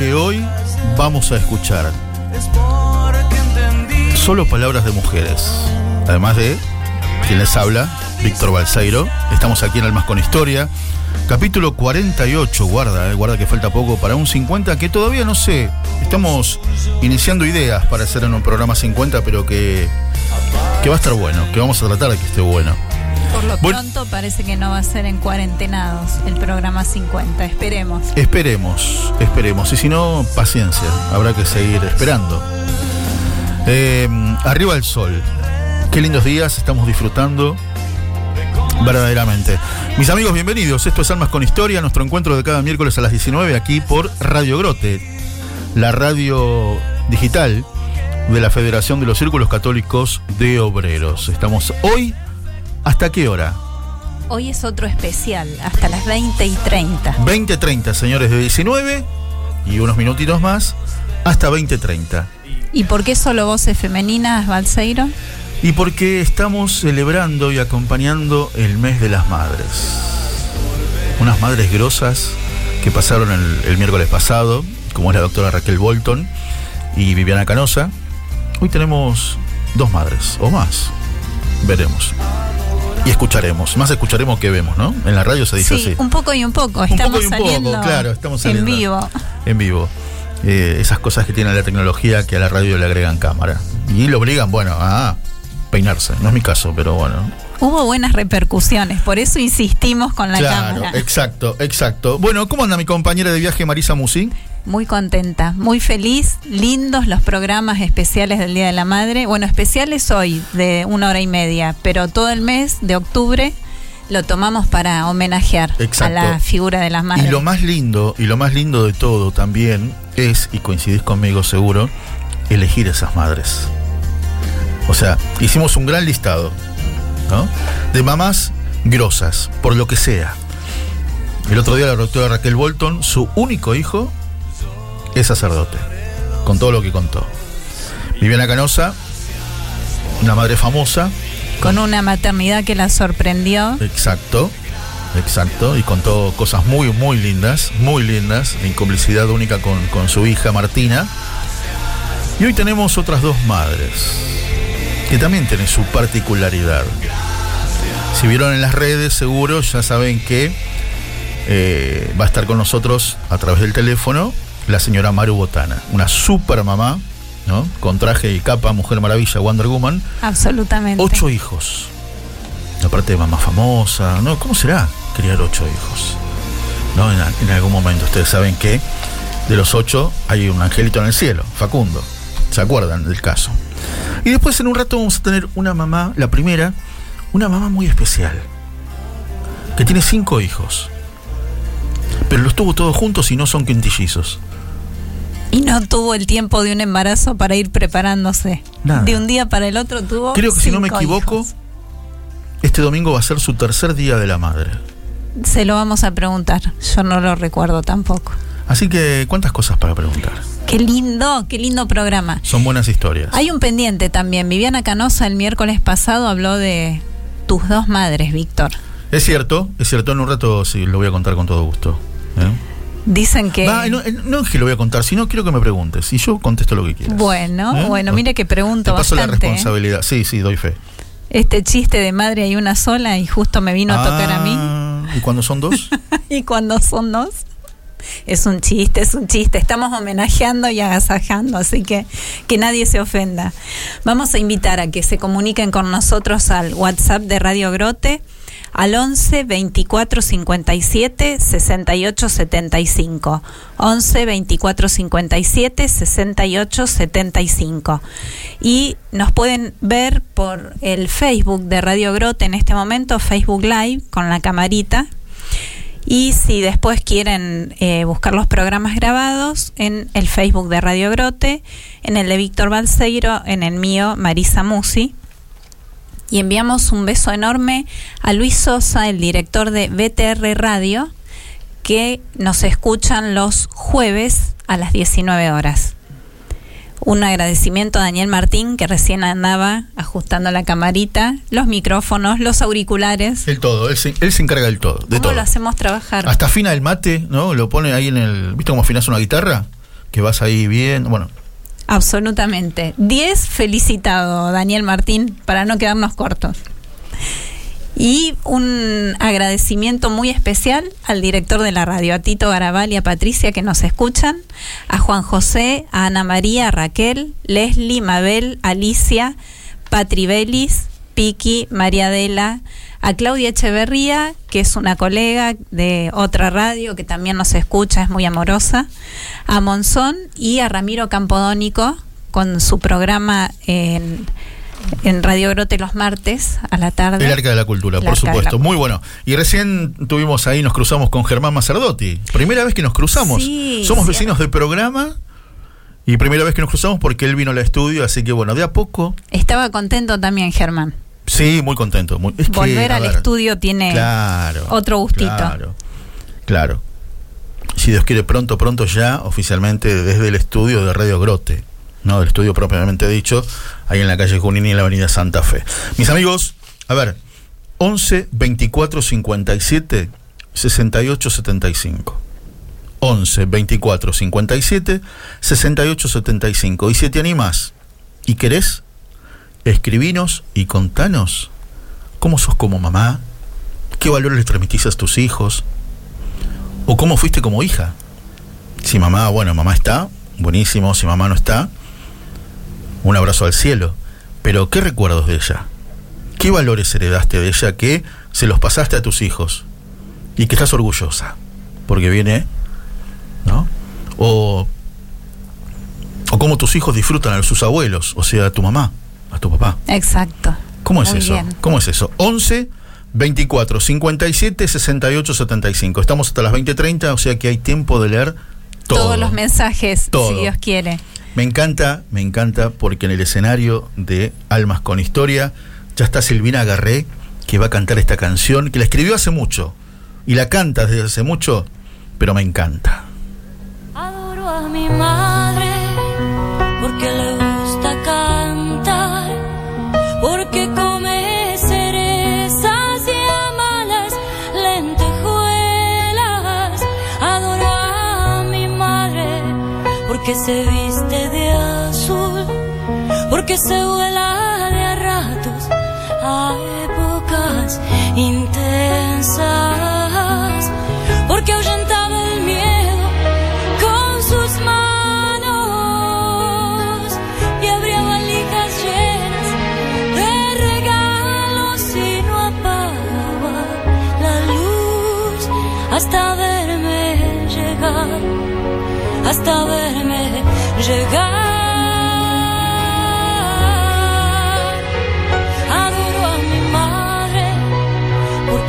que hoy vamos a escuchar. Solo palabras de mujeres. Además de quien les habla, Víctor Balseiro. Estamos aquí en Almas con Historia. Capítulo 48, guarda, eh, guarda que falta poco para un 50, que todavía no sé. Estamos iniciando ideas para hacer en un programa 50, pero que, que va a estar bueno, que vamos a tratar de que esté bueno. Por lo pronto parece que no va a ser en cuarentenados el programa 50. Esperemos. Esperemos, esperemos. Y si no, paciencia. Habrá que seguir esperando. Eh, arriba el sol. Qué lindos días estamos disfrutando. Verdaderamente. Mis amigos, bienvenidos. Esto es Almas con Historia, nuestro encuentro de cada miércoles a las 19 aquí por Radio Grote, la radio digital de la Federación de los Círculos Católicos de Obreros. Estamos hoy ¿Hasta qué hora? Hoy es otro especial, hasta las 20 y 30. 20 y 30, señores, de 19 y unos minutitos más, hasta 20 y 30. ¿Y por qué solo voces femeninas, Balseiro? Y porque estamos celebrando y acompañando el mes de las madres. Unas madres grosas que pasaron el, el miércoles pasado, como es la doctora Raquel Bolton y Viviana Canosa. Hoy tenemos dos madres, o más. Veremos y escucharemos. Más escucharemos que vemos, ¿no? En la radio se dice sí, así. Un poco y un poco. Estamos un poco y un poco, claro, estamos saliendo. En vivo. En vivo. Eh, esas cosas que tiene la tecnología que a la radio le agregan cámara. Y lo obligan, bueno, a peinarse. No es mi caso, pero bueno. Hubo buenas repercusiones, por eso insistimos con la claro, cámara. Exacto, exacto. Bueno, ¿cómo anda mi compañera de viaje Marisa Musi? Muy contenta, muy feliz, lindos los programas especiales del Día de la Madre. Bueno, especiales hoy de una hora y media, pero todo el mes de octubre lo tomamos para homenajear a la figura de las madres. Y lo más lindo, y lo más lindo de todo también es, y coincidís conmigo seguro, elegir esas madres. O sea, hicimos un gran listado, ¿no? De mamás grosas, por lo que sea. El otro día la doctora Raquel Bolton, su único hijo, es sacerdote, con todo lo que contó. Viviana Canosa, una madre famosa. Con una maternidad que la sorprendió. Exacto, exacto, y contó cosas muy, muy lindas, muy lindas, en complicidad única con, con su hija Martina. Y hoy tenemos otras dos madres, que también tienen su particularidad. Si vieron en las redes, seguro ya saben que eh, va a estar con nosotros a través del teléfono la señora Maru Botana, una super mamá, ¿no? Con traje y capa, Mujer Maravilla, Wonder Woman. Absolutamente. Ocho hijos. Aparte de mamá famosa, ¿no? ¿Cómo será criar ocho hijos? ¿No? En, algún momento ustedes saben que de los ocho hay un angelito en el cielo, Facundo. ¿Se acuerdan del caso? Y después en un rato vamos a tener una mamá, la primera, una mamá muy especial, que tiene cinco hijos. Pero los tuvo todos juntos y no son quintillizos. Y no tuvo el tiempo de un embarazo para ir preparándose. De un día para el otro tuvo. Creo que si no me equivoco, este domingo va a ser su tercer día de la madre. Se lo vamos a preguntar. Yo no lo recuerdo tampoco. Así que, ¿cuántas cosas para preguntar? Qué lindo, qué lindo programa. Son buenas historias. Hay un pendiente también. Viviana Canosa el miércoles pasado habló de tus dos madres, Víctor. Es cierto, es cierto. En un rato sí lo voy a contar con todo gusto. ¿eh? Dicen que. no, es que lo voy a contar, sino quiero que me preguntes. Y yo contesto lo que quieras. Bueno, ¿Eh? bueno, mire que pregunto Te paso la ¿eh? responsabilidad. Sí, sí, doy fe. Este chiste de madre hay una sola y justo me vino a tocar a mí. Ah, ¿Y cuando son dos? ¿Y cuando son dos? Es un chiste, es un chiste. Estamos homenajeando y agasajando, así que que nadie se ofenda. Vamos a invitar a que se comuniquen con nosotros al WhatsApp de Radio Grote al 11 24 57 68 75. 11 24 57 68 75. Y nos pueden ver por el Facebook de Radio Grote en este momento, Facebook Live, con la camarita. Y si después quieren eh, buscar los programas grabados en el Facebook de Radio Grote, en el de Víctor Balseiro, en el mío, Marisa Musi y enviamos un beso enorme a Luis Sosa, el director de BTR Radio, que nos escuchan los jueves a las 19 horas. Un agradecimiento a Daniel Martín, que recién andaba ajustando la camarita, los micrófonos, los auriculares. El todo, él se, él se encarga del todo. De ¿Cómo todo. lo hacemos trabajar? Hasta afina el mate, ¿no? Lo pone ahí en el. ¿Viste cómo afinas una guitarra? Que vas ahí bien. Bueno, Absolutamente. 10 felicitado, Daniel Martín, para no quedarnos cortos. Y un agradecimiento muy especial al director de la radio, a Tito Garabal y a Patricia que nos escuchan, a Juan José, a Ana María, a Raquel, Leslie, Mabel, Alicia, Patri Belis, Piki, María Adela, a Claudia Echeverría, que es una colega de otra radio que también nos escucha, es muy amorosa, a Monzón y a Ramiro Campodónico con su programa en, en Radio Grote los martes a la tarde. el Arca de la Cultura, El por supuesto. Muy bueno. Y recién tuvimos ahí, nos cruzamos con Germán Macerdotti. Primera vez que nos cruzamos. Sí, Somos sí. vecinos de programa. Y primera vez que nos cruzamos porque él vino al estudio, así que bueno, de a poco. Estaba contento también Germán. Sí, muy contento. muy- es que, Volver al ver, estudio tiene Claro. otro gustito. Claro. Claro. Si Dios quiere, pronto, pronto ya, oficialmente desde el estudio de Radio Grote, ¿no? Del estudio propiamente dicho, ahí en la calle Junín y en la avenida Santa Fe. Mis amigos, a ver, 11 24 57 68 75. 11 24 57 68 75. Y si te animas y querés, escribinos y contanos cómo sos como mamá, qué valores le transmitís a tus hijos, o cómo fuiste como hija. Si mamá, bueno, mamá está, buenísimo, si mamá no está, un abrazo al cielo. Pero, ¿qué recuerdos de ella? ¿Qué valores heredaste de ella que se los pasaste a tus hijos? Y que estás orgullosa, porque viene, ¿no? O, o cómo tus hijos disfrutan a sus abuelos, o sea, a tu mamá, a tu papá. Exacto. ¿Cómo es Muy eso? bien. ¿Cómo es eso? 11 24 57 68 75. Estamos hasta las 20:30, o sea que hay tiempo de leer todo. Todos los mensajes, Todo. si Dios quiere. Me encanta, me encanta porque en el escenario de Almas con Historia ya está Silvina Garré que va a cantar esta canción que la escribió hace mucho y la canta desde hace mucho, pero me encanta. Adoro a mi madre porque le gusta cantar, porque come cerezas y ama las lentejuelas. Adoro a mi madre porque se azul, porque se vuela de a ratos a épocas intensas, porque ahuyentaba el miedo con sus manos y abría valijas llenas de regalos y no apagaba la luz hasta verme llegar, hasta verme llegar.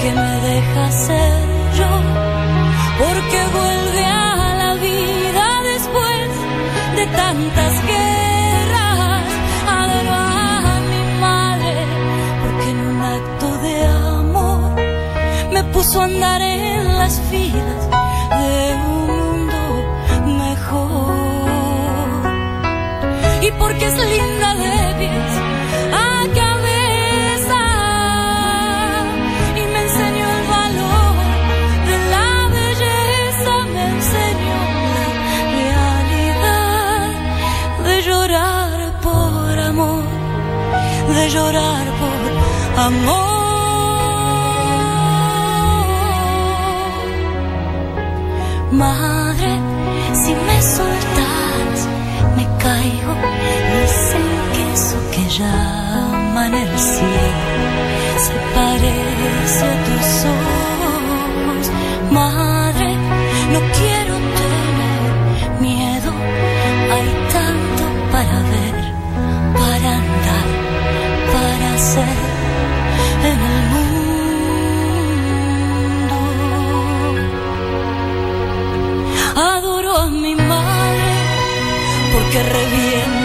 Porque me deja ser yo, porque vuelve a la vida después de tantas guerras. Adoro a mi madre porque en un acto de amor me puso a andar en las filas de un mundo mejor. Y porque es linda de pies de llorar por amor. Madre, si me soltas, me caigo. Dicen que eso que llaman el cielo se parece a tus ojos. Porque revienta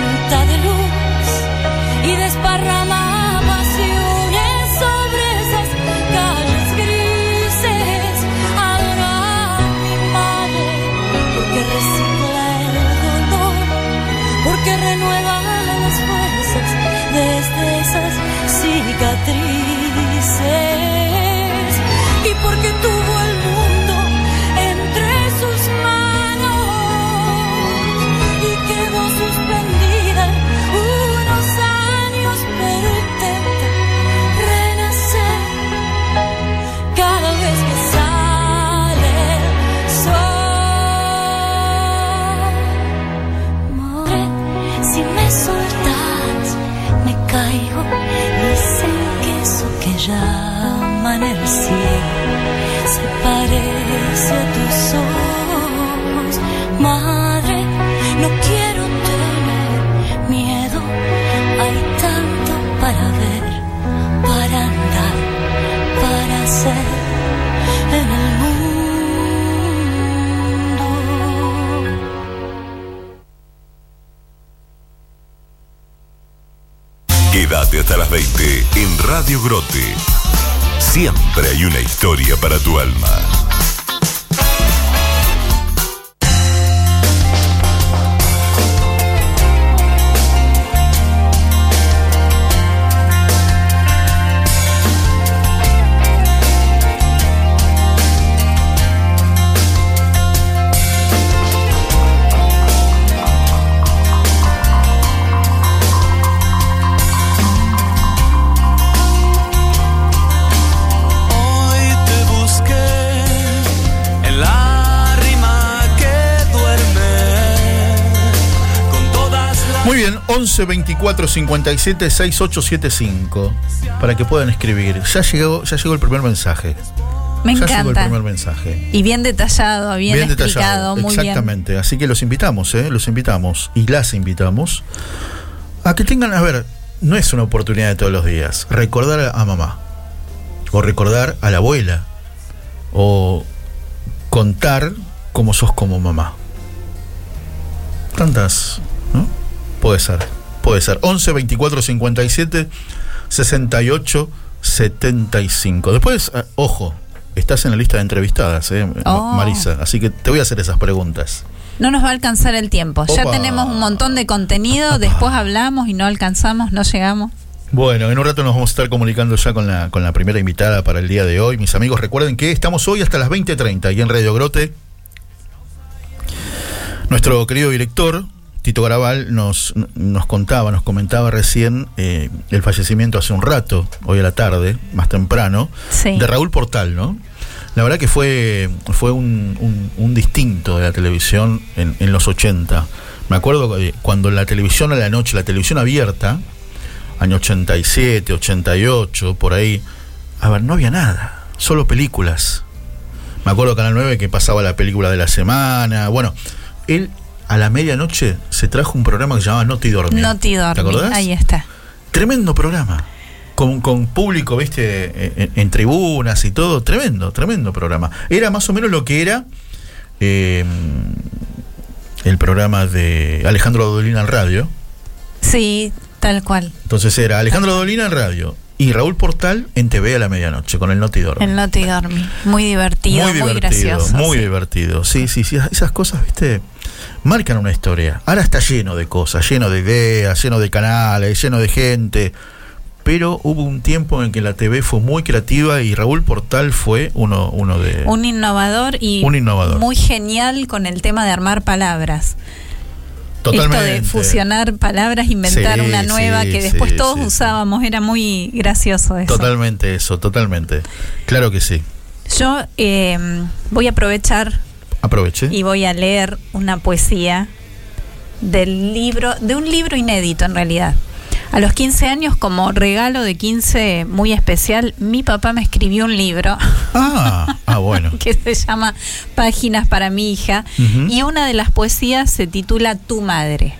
11 24 57 6875 para que puedan escribir. Ya llegó, ya llegó el primer mensaje. Me ya llegó el encanta. primer mensaje. Y bien detallado, bien, explicado, muy bien. exactamente. Así que los invitamos, ¿eh? los invitamos y las invitamos a que tengan, a ver, no es una oportunidad de todos los días. Recordar a mamá, o recordar a la abuela, o contar cómo sos como mamá. Tantas. Puede ser, puede ser. 11 24 57 68 75. Después, eh, ojo, estás en la lista de entrevistadas, ¿eh? Oh. Marisa. Así que te voy a hacer esas preguntas. No nos va a alcanzar el tiempo. Ya tenemos un montón de contenido, después hablamos y no alcanzamos, no llegamos. Bueno, en un rato nos vamos a estar comunicando ya con la, con la primera invitada para el día de hoy. Mis amigos, recuerden que estamos hoy hasta las 20.30 y en Radio Grote. Nuestro querido director, Tito Garabal, nos, nos contaba, nos comentaba recién eh, el fallecimiento hace un rato, hoy a la tarde, más temprano, Sí. de Raúl Portal, ¿no? La verdad que fue, fue un, un- un distinto de la televisión en, en los 80. Me acuerdo que cuando la televisión a la noche, la televisión abierta, año 87, 88, por ahí, a ver, no había nada, solo películas. Me acuerdo Canal 9 que pasaba la película de la semana. Bueno, él a la medianoche se trajo un programa que se llamaba Noti Dormir. No te ¿Te dormí. acordás? Ahí está. Tremendo programa. Con, con público, viste, en, en tribunas y todo. Tremendo, tremendo programa. Era más o menos lo que era eh, el programa de Alejandro Dolina en radio. Sí, tal cual. Entonces era Alejandro Dolina en radio y Raúl Portal en TV a la medianoche con el Noti Dormir. El no te dormí. Muy divertido, muy, gracioso. Muy sí. divertido. Sí, sí, sí. Esas cosas, viste, marcan una historia. Ahora está lleno de cosas, lleno de ideas, lleno de canales, lleno de gente. Pero hubo un tiempo en que la TV fue muy creativa y Raúl Portal fue uno, uno de. Un innovador y Un innovador. muy genial con el tema de armar palabras. Totalmente. Esto de fusionar palabras, inventar Sí, una nueva sí, que después sí, todos usábamos, era muy gracioso eso. Totalmente eso, totalmente. Claro que sí. Yo eh, voy a aprovechar Aproveche. y voy a leer una poesía del libro, de un libro inédito en realidad. A los 15 años, como regalo de 15 muy especial, mi papá me escribió un libro Ah, ah, bueno. que se llama Páginas para mi hija y una de las poesías se titula Tu madre.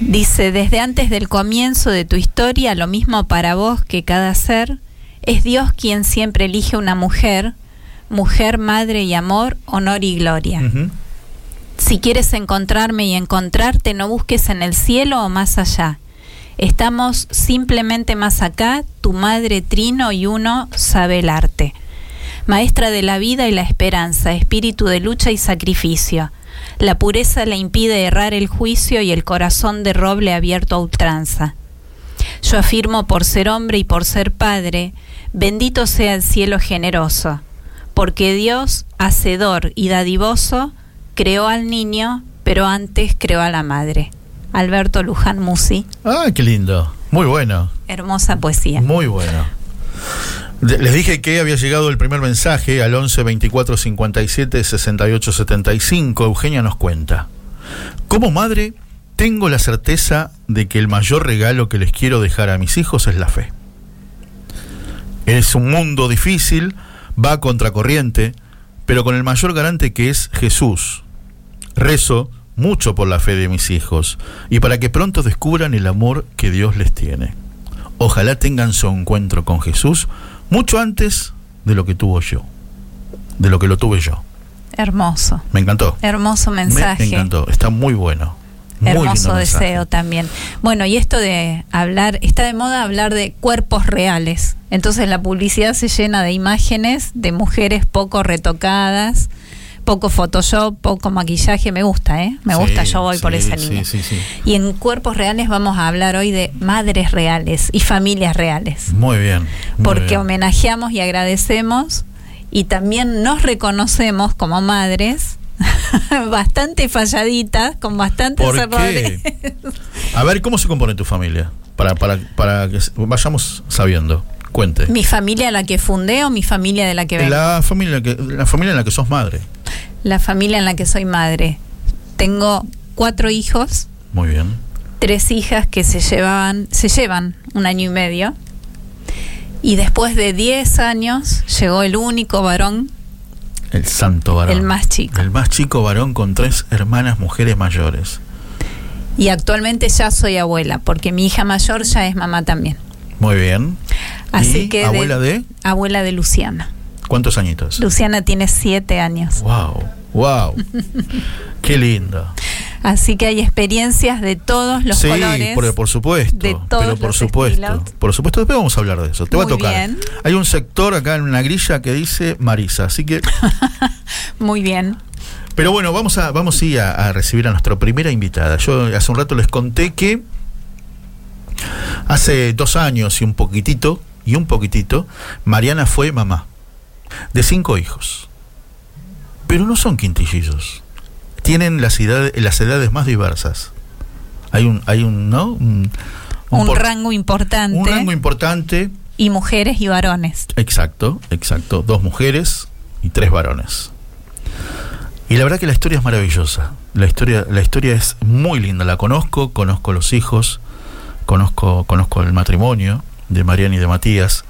Dice, desde antes del comienzo de tu historia, lo mismo para vos que cada ser, es Dios quien siempre elige una mujer, mujer, madre y amor, honor y gloria. Si quieres encontrarme y encontrarte, no busques en el cielo o más allá. Estamos simplemente más acá, tu madre trino y uno sabe el arte. Maestra de la vida y la esperanza, espíritu de lucha y sacrificio. La pureza le impide errar el juicio y el corazón de roble abierto a ultranza. Yo afirmo por ser hombre y por ser padre, bendito sea el cielo generoso, porque Dios, hacedor y dadivoso, creó al niño, pero antes creó a la madre. Alberto Luján Musi, Ah, qué lindo. Muy bueno. hermosa poesía. Muy bueno. Les dije que había llegado el primer mensaje al 11 24 57 68 75. Eugenia nos cuenta. Como madre, tengo la certeza de que el mayor regalo que les quiero dejar a mis hijos es la fe. Es un mundo difícil, va a contracorriente, pero con el mayor garante que es Jesús. Rezo mucho por la fe de mis hijos y para que pronto descubran el amor que Dios les tiene. Ojalá tengan su encuentro con Jesús mucho antes de lo que tuvo yo, de lo que lo tuve yo. Hermoso, Me encantó. hermoso Me mensaje. encantó. Está muy bueno. Muy Hermoso mensaje. deseo también. Bueno, y esto de hablar, está de moda hablar de cuerpos reales. Entonces la publicidad se llena de imágenes de mujeres poco retocadas, poco Photoshop, poco maquillaje. Me gusta, ¿eh? Me Sí, gusta, yo voy por esa línea. sí, sí. Y en cuerpos reales vamos a hablar hoy de madres reales y familias reales. Muy bien. muy Porque bien. homenajeamos y agradecemos y también nos reconocemos como madres. bastante falladitas, con bastantes ¿Por errores. A ver, ¿cómo se compone tu familia? Para, para, para que vayamos sabiendo. Cuente. ¿Mi familia la que fundé o mi familia de la que vengo? La, La familia, que, la familia en la que sos madre. familia en la que soy madre. Tengo cuatro hijos, Muy bien. tres hijas que se llevaban, se llevan un año y medio. Y después de 10 años llegó el único varón, El santo varón. El más chico. El más chico varón con tres hermanas mujeres mayores. y actualmente ya soy abuela, porque mi hija mayor ya es mamá también. Muy bien. Así ¿Y que abuela de Abuela de Luciana. cuántos añitos? Luciana tiene siete años. Wow, wow. Qué lindo. Así que hay experiencias de todos los sí, colores. por, por supuesto. de todos pero por los supuesto. estilos. Por supuesto, después vamos a hablar de eso. Te va a Muy tocar. bien. Hay un sector acá en una grilla que dice Marisa, así que Muy bien. Pero bueno, vamos a, vamos sí a, a recibir a nuestra primera invitada. Yo hace un rato les conté que hace dos años y un poquitito, y un poquitito, Mariana fue mamá de cinco hijos. Pero no son quintillizos. Tienen las edades, las edades más diversas. Hay un, hay un, ¿no? Un, Un, por- rango importante. un rango importante. y mujeres y varones. Exacto, exacto. Dos mujeres y tres varones. Y la verdad que la historia es maravillosa. La historia, la historia es muy linda. La conozco, conozco los hijos, conozco, conozco el matrimonio de Mariana y de Matías.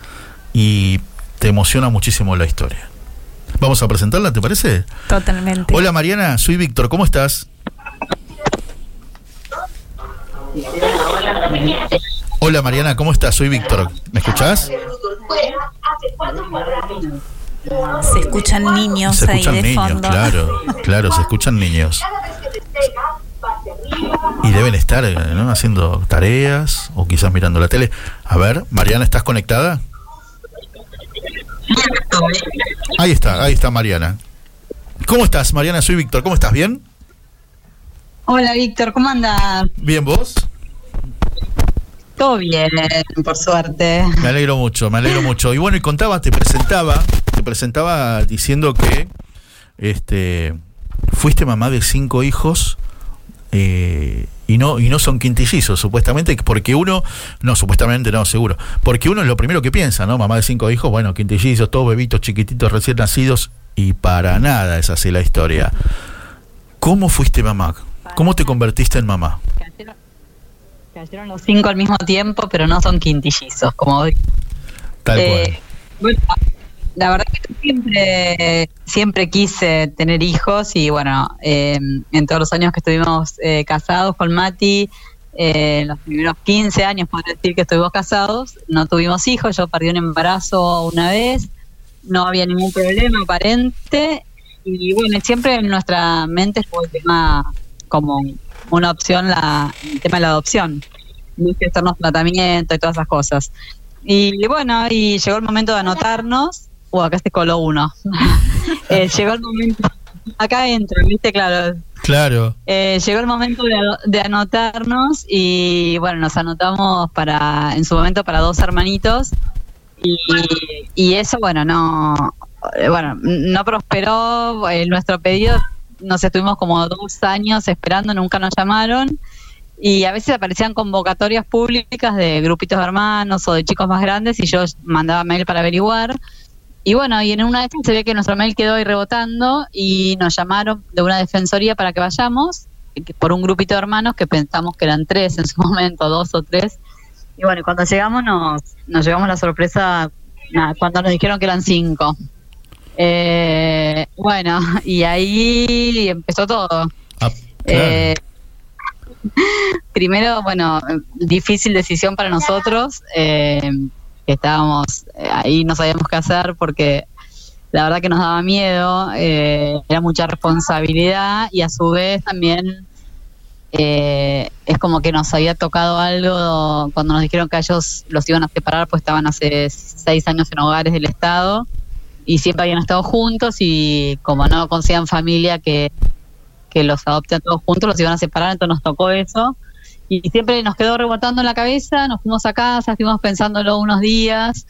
Y te emociona muchísimo la historia. Vamos a presentarla, ¿te parece? Totalmente. Hola Mariana, soy Víctor, ¿cómo estás? Hola Mariana, ¿cómo estás? Soy Víctor. ¿Me escuchás? Se escuchan niños Se ahí escuchan de niños, fondo. claro, claro, se escuchan niños. Y deben estar eh, ¿no? haciendo tareas o quizás mirando la tele. A ver, Mariana, ¿estás conectada? Ahí está, ahí está Mariana. ¿Cómo estás, Mariana? Soy Víctor. ¿Cómo estás? ¿Bien? Hola Víctor, ¿cómo andas? ¿Bien vos? Todo bien, por suerte. Me alegro mucho, me alegro mucho. Y bueno, y contaba, te presentaba, te presentaba diciendo que este fuiste mamá de cinco hijos eh, y no y no son quintillizos, supuestamente, porque uno, no, supuestamente no, seguro, porque uno es lo primero que piensa, ¿no? Mamá de cinco hijos, bueno, quintillizos, todos bebitos chiquititos recién nacidos, Y para nada es así la historia. ¿Cómo fuiste mamá? ¿Cómo te convertiste en mamá? Cayeron, cayeron los cinco al mismo tiempo, pero no son quintillizos, como hoy. Tal Eh, bueno, la verdad que siempre, siempre quise tener hijos y bueno, eh, en todos los años que estuvimos eh, casados con Mati, eh, en los primeros 15 años, podría decir que estuvimos casados, no tuvimos hijos, yo perdí un embarazo una vez, no había ningún problema aparente y bueno, siempre en nuestra mente estuvo el tema como una opción, la, el tema de la adopción, no hacernos tratamiento y todas esas cosas. Y bueno, y llegó el momento de anotarnos. Uh, acá se coló uno. Eh, llegó el momento. Acá entran, viste, claro. Claro. Eh, llegó el momento de, de anotarnos y bueno, nos anotamos para, en su momento, para dos hermanitos. Y, y eso, bueno, no, eh, bueno, no prosperó eh, nuestro pedido. Nos estuvimos como dos años esperando, nunca nos llamaron. Y a veces aparecían convocatorias públicas de grupitos de hermanos o de chicos más grandes y yo mandaba mail para averiguar. Y bueno, y en una de estas se ve que nuestro mail quedó ahí rebotando y nos llamaron de una defensoría para que vayamos por un grupito de hermanos que pensamos que eran tres en su momento, dos o tres. Y bueno, cuando llegamos nos, nos llevamos la sorpresa nada, cuando nos dijeron que eran cinco. Eh, bueno, y ahí empezó todo. Ah, claro. Eh, primero, bueno, difícil decisión para nosotros, eh, que estábamos eh, ahí, no sabíamos qué hacer porque la verdad que nos daba miedo, eh, era mucha responsabilidad y a su vez también eh, es como que nos había tocado algo cuando nos dijeron que ellos los iban a separar, pues estaban hace seis años en hogares del Estado y siempre habían estado juntos y como no consideran familia que que los adopten todos juntos, los iban a separar, entonces nos tocó eso. Y siempre nos quedó rebotando en la cabeza, nos fuimos a casa, estuvimos pensándolo unos días,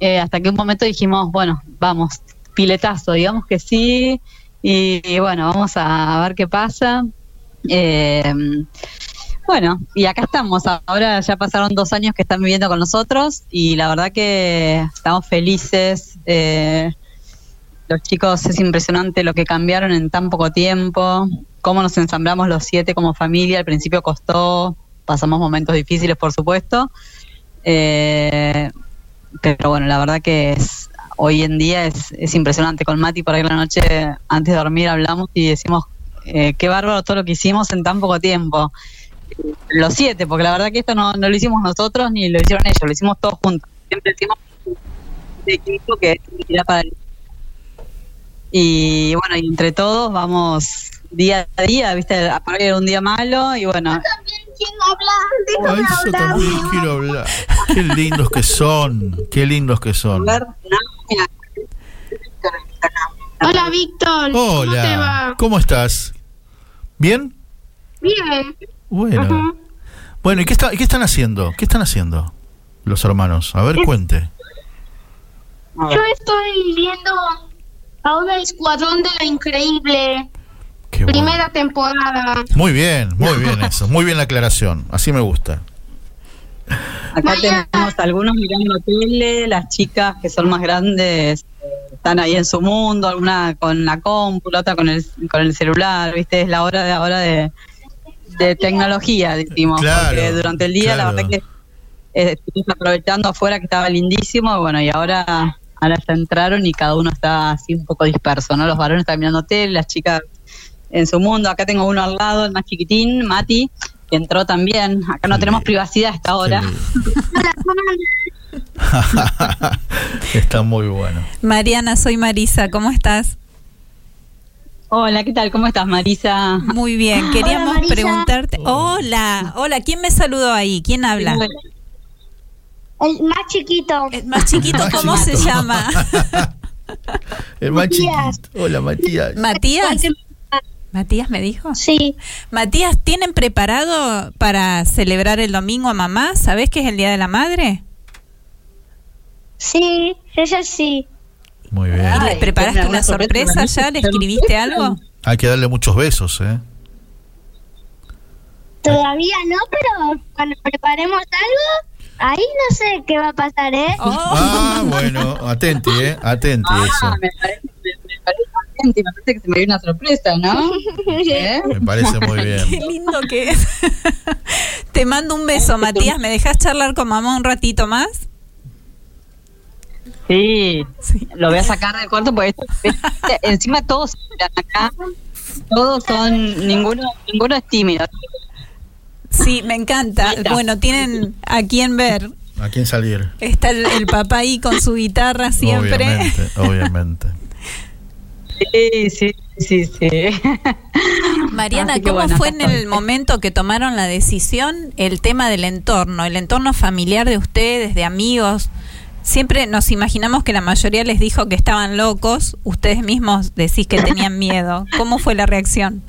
eh, hasta que un momento dijimos, bueno, vamos, piletazo, digamos que sí, y, y bueno, vamos a, ver qué pasa. Eh, bueno, y acá estamos, ahora ya pasaron dos años que están viviendo con nosotros y la verdad que estamos felices. eh, los chicos es impresionante lo que cambiaron en tan poco tiempo, cómo nos ensamblamos los siete como familia. Al principio costó, pasamos momentos difíciles, por supuesto. Eh, pero bueno, la verdad que es, hoy en día es, es impresionante. Con Mati por ahí la noche, antes de dormir, hablamos y decimos, eh, qué bárbaro todo lo que hicimos en tan poco tiempo. Los siete, porque la verdad que esto no, lo hicimos nosotros ni lo hicieron ellos, lo hicimos todos juntos. Siempre decimos de equipo que era para el y bueno, y entre todos vamos día a día, ¿viste? Era un día malo y bueno. A eso también quiero hablar. Qué lindos que son, qué lindos que son. a. Hola, Víctor. ¿Cómo te Hola, va? ¿cómo estás? ¿Bien? Bien. Bueno. Ajá. Bueno, ¿y qué, está, qué están haciendo? ¿Qué están haciendo los hermanos? A ver, cuente. A. Yo estoy viendo ahora Escuadrón de la Increíble. Qué bueno. Primera temporada. Muy bien, muy bien eso. Muy bien la aclaración. Así me gusta. Acá Mañana. tenemos algunos mirando tele, las chicas que son más grandes eh, están ahí en su mundo, alguna con la compu, la otra con el, con el celular, ¿viste? Es la hora de ahora de, de tecnología, decimos, Claro, porque durante el día claro. la verdad que eh, estuvimos aprovechando afuera que estaba lindísimo, y bueno, y ahora, ahora ya entraron y cada uno está así un poco disperso, ¿no? Los varones están mirando tele, las chicas en su mundo, acá tengo uno al lado, el más chiquitín, Mati, que entró también, acá no tenemos privacidad hasta ahora. Está muy bueno. Mariana, soy Marisa, ¿cómo estás? Hola, ¿qué tal? ¿Cómo estás, Marisa? Muy bien, queríamos preguntarte. Hola, hola, ¿quién me saludó ahí? ¿Quién habla? El más chiquito. El más chiquito, Más ¿cómo se llama? El más Matías. chiquito. Hola, Matías. Matías. Matías me dijo. Sí. Matías, ¿tienen preparado para celebrar el domingo a mamá? ¿Sabés que es el Día de la Madre? Sí, ella sí. Muy bien. ¿Y Ay, les preparaste ¿tienen una sorpresa ya? ¿Le escribiste algo? Hay que darle muchos besos, ¿eh? Todavía no, pero cuando preparemos algo, ahí no sé qué va a pasar, ¿eh? Oh, Ah, bueno, atenti, ¿eh? Atenti Ah, eso. me parece gente y me parece que se me dio una sorpresa, ¿no? ¿Eh? Me parece muy Qué bien. lindo que es. Te mando un beso, Matías. ¿Me dejas charlar con mamá un ratito más? Sí, Sí. lo voy a sacar del cuarto porque esto- encima todos miran acá, todos son, ninguno, ninguno es tímido. Sí, me encanta. Bueno, tienen a quién ver. ¿A quién salir? Está el, el papá ahí con su guitarra siempre. Obviamente, obviamente. Sí, sí, sí, sí. Mariana, ¿cómo bueno, fue en el momento que tomaron la decisión el tema del entorno, el entorno familiar de ustedes, de amigos? Siempre nos imaginamos que la mayoría les dijo que estaban locos, ustedes mismos decís que tenían miedo. ¿Cómo fue la reacción?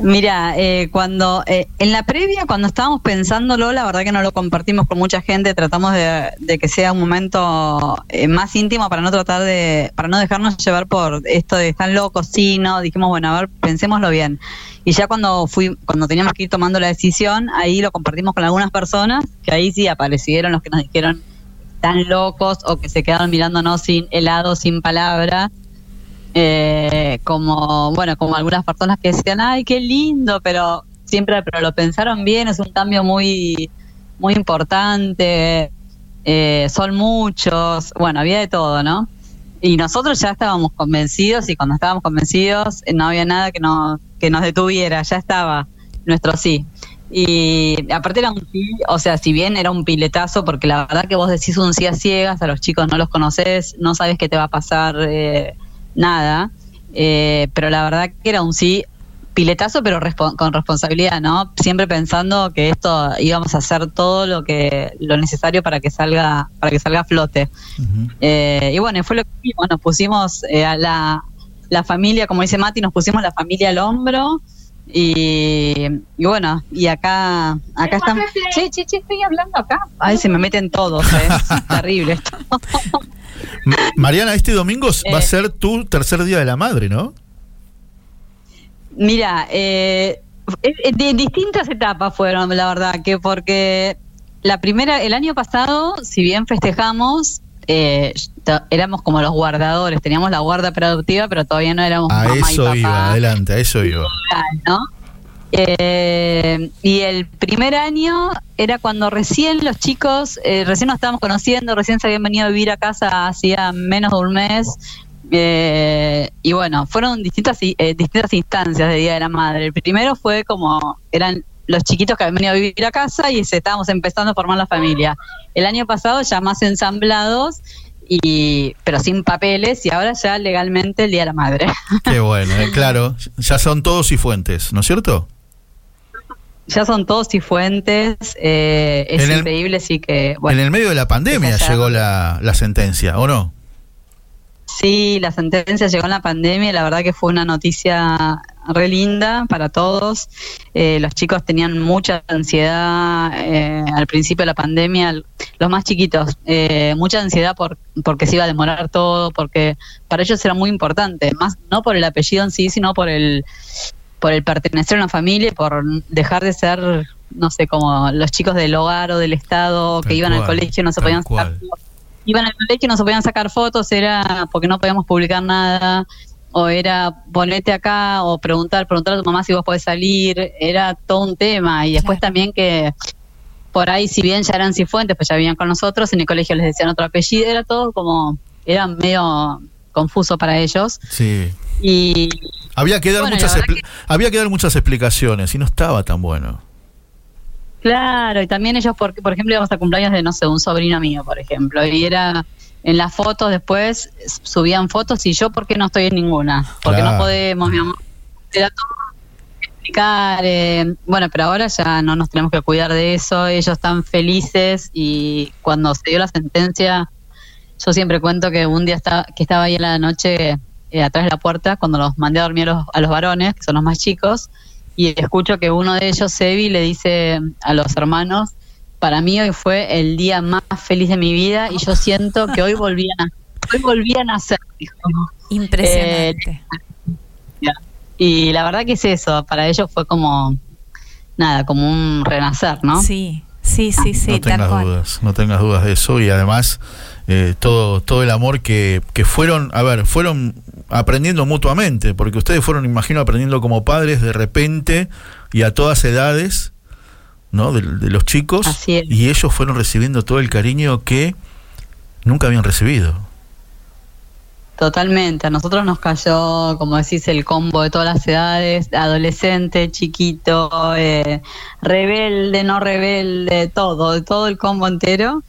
Mira, eh, cuando eh, en la previa, cuando estábamos pensándolo, la verdad que no lo compartimos con mucha gente, tratamos de, de que sea un momento eh, más íntimo para no tratar de, para no dejarnos llevar por esto de están locos, sí, no, dijimos, bueno, a ver, pensémoslo bien. Y ya cuando fui, cuando teníamos que ir tomando la decisión, ahí lo compartimos con algunas personas, que ahí sí aparecieron los que nos dijeron están locos o que se quedaron mirándonos sin helado, sin palabra eh, como bueno como algunas personas que decían ay qué lindo pero siempre pero lo pensaron bien es un cambio muy muy importante eh, son muchos bueno había de todo no y nosotros ya estábamos convencidos y cuando estábamos convencidos eh, no había nada que nos que nos detuviera ya estaba nuestro sí. Y aparte era un sí, o sea, si bien era un piletazo, porque la verdad que vos decís un sí a ciegas, a los chicos no los conoces, no sabes qué te va a pasar, eh, nada, eh, pero la verdad que era un sí piletazo, pero respo- con responsabilidad, ¿no? Siempre pensando que esto íbamos a hacer todo lo que lo necesario para que salga para que salga a flote. Ujú. Eh, y bueno, fue lo que hicimos, nos pusimos eh, a la, la familia, como dice Mati, nos pusimos la familia al hombro y, y bueno, y acá acá estamos. Che, che, che, estoy hablando acá. Ay, se me meten todos, ¿eh? es terrible esto. Mariana, este domingo va a Eh. ser tu tercer día de la madre, ¿no? Mira, eh, eh, de distintas etapas fueron, la verdad, que porque la primera, el año pasado, si bien festejamos, eh, éramos como los guardadores, teníamos la guarda productiva, pero todavía no éramos A mamá y eso papá. iba, adelante, a eso iba. ¿no? Eh, y el primer año era cuando recién los chicos, eh, recién nos estábamos conociendo, recién se habían venido a vivir a casa hacía menos de un mes. eh, y bueno, fueron distintas eh, distintas instancias de Día de la Madre. El primero fue como, eran los chiquitos que habían venido a vivir a casa y se, estábamos empezando a formar la familia. El año pasado ya más ensamblados, y pero sin papeles, y ahora ya legalmente el Día de la Madre. Qué bueno, eh, claro, ya son todos y fuentes, ¿no es cierto? Ya son todos cifuentes, eh, es el- increíble, sí que, bueno, en el medio de la pandemia llegó la, la sentencia, ¿o no? sí, la sentencia llegó en la pandemia, y la verdad que fue una noticia re linda para todos. Eh, los chicos tenían mucha ansiedad eh, al principio de la pandemia, los más chiquitos, eh, mucha ansiedad por porque se iba a demorar todo, porque para ellos era muy importante, más no por el apellido en sí, sino por el por el pertenecer a una familia, por dejar de ser, no sé, como los chicos del hogar o del Estado que iban al colegio no se podían sacar cual. iban al colegio no se podían sacar fotos, era porque no podíamos publicar nada, o era ponerte acá o preguntar, preguntar a tu mamá si vos podés salir, era todo un tema. Y después también que por ahí, si bien ya eran cifuentes, pues ya vivían con nosotros, en el colegio les decían otro apellido, era todo como, era medio confuso para ellos. Sí. Y Había que dar Bueno, muchas expli- había que dar muchas explicaciones y no estaba tan bueno. Claro, y también ellos, por, por ejemplo, íbamos a cumpleaños de, no sé, un sobrino mío, por ejemplo, y era en las fotos después subían fotos y yo, ¿por qué no estoy en ninguna? Porque Claro. no podemos, mi amor. Era todo explicar. eh, bueno, pero ahora ya no nos tenemos que cuidar de eso, ellos están felices y cuando se dio la sentencia, yo siempre cuento que un día estaba, que estaba ahí en la noche eh, atrás de la puerta, cuando los mandé a dormir a los, a los varones, que son los más chicos, y escucho que uno de ellos, Sebi, le dice a los hermanos, para mí hoy fue el día más feliz de mi vida y yo siento que hoy volvían a, hoy volvían a dijo. Impresionante. Y la verdad que es eso, para ellos fue como, nada, como un renacer, ¿no? Sí. Sí, sí, sí, no tal tengas cual. dudas, no tengas dudas de eso y además eh, todo todo el amor que, que fueron, a ver, fueron aprendiendo mutuamente, porque ustedes fueron, imagino, aprendiendo como padres de repente y a todas edades, ¿no? De, de los chicos Así es. y ellos fueron recibiendo todo el cariño que nunca habían recibido. Totalmente, a nosotros nos cayó, como decís, el combo de todas las edades, adolescente, chiquito, eh, rebelde, no rebelde, todo, todo el combo entero.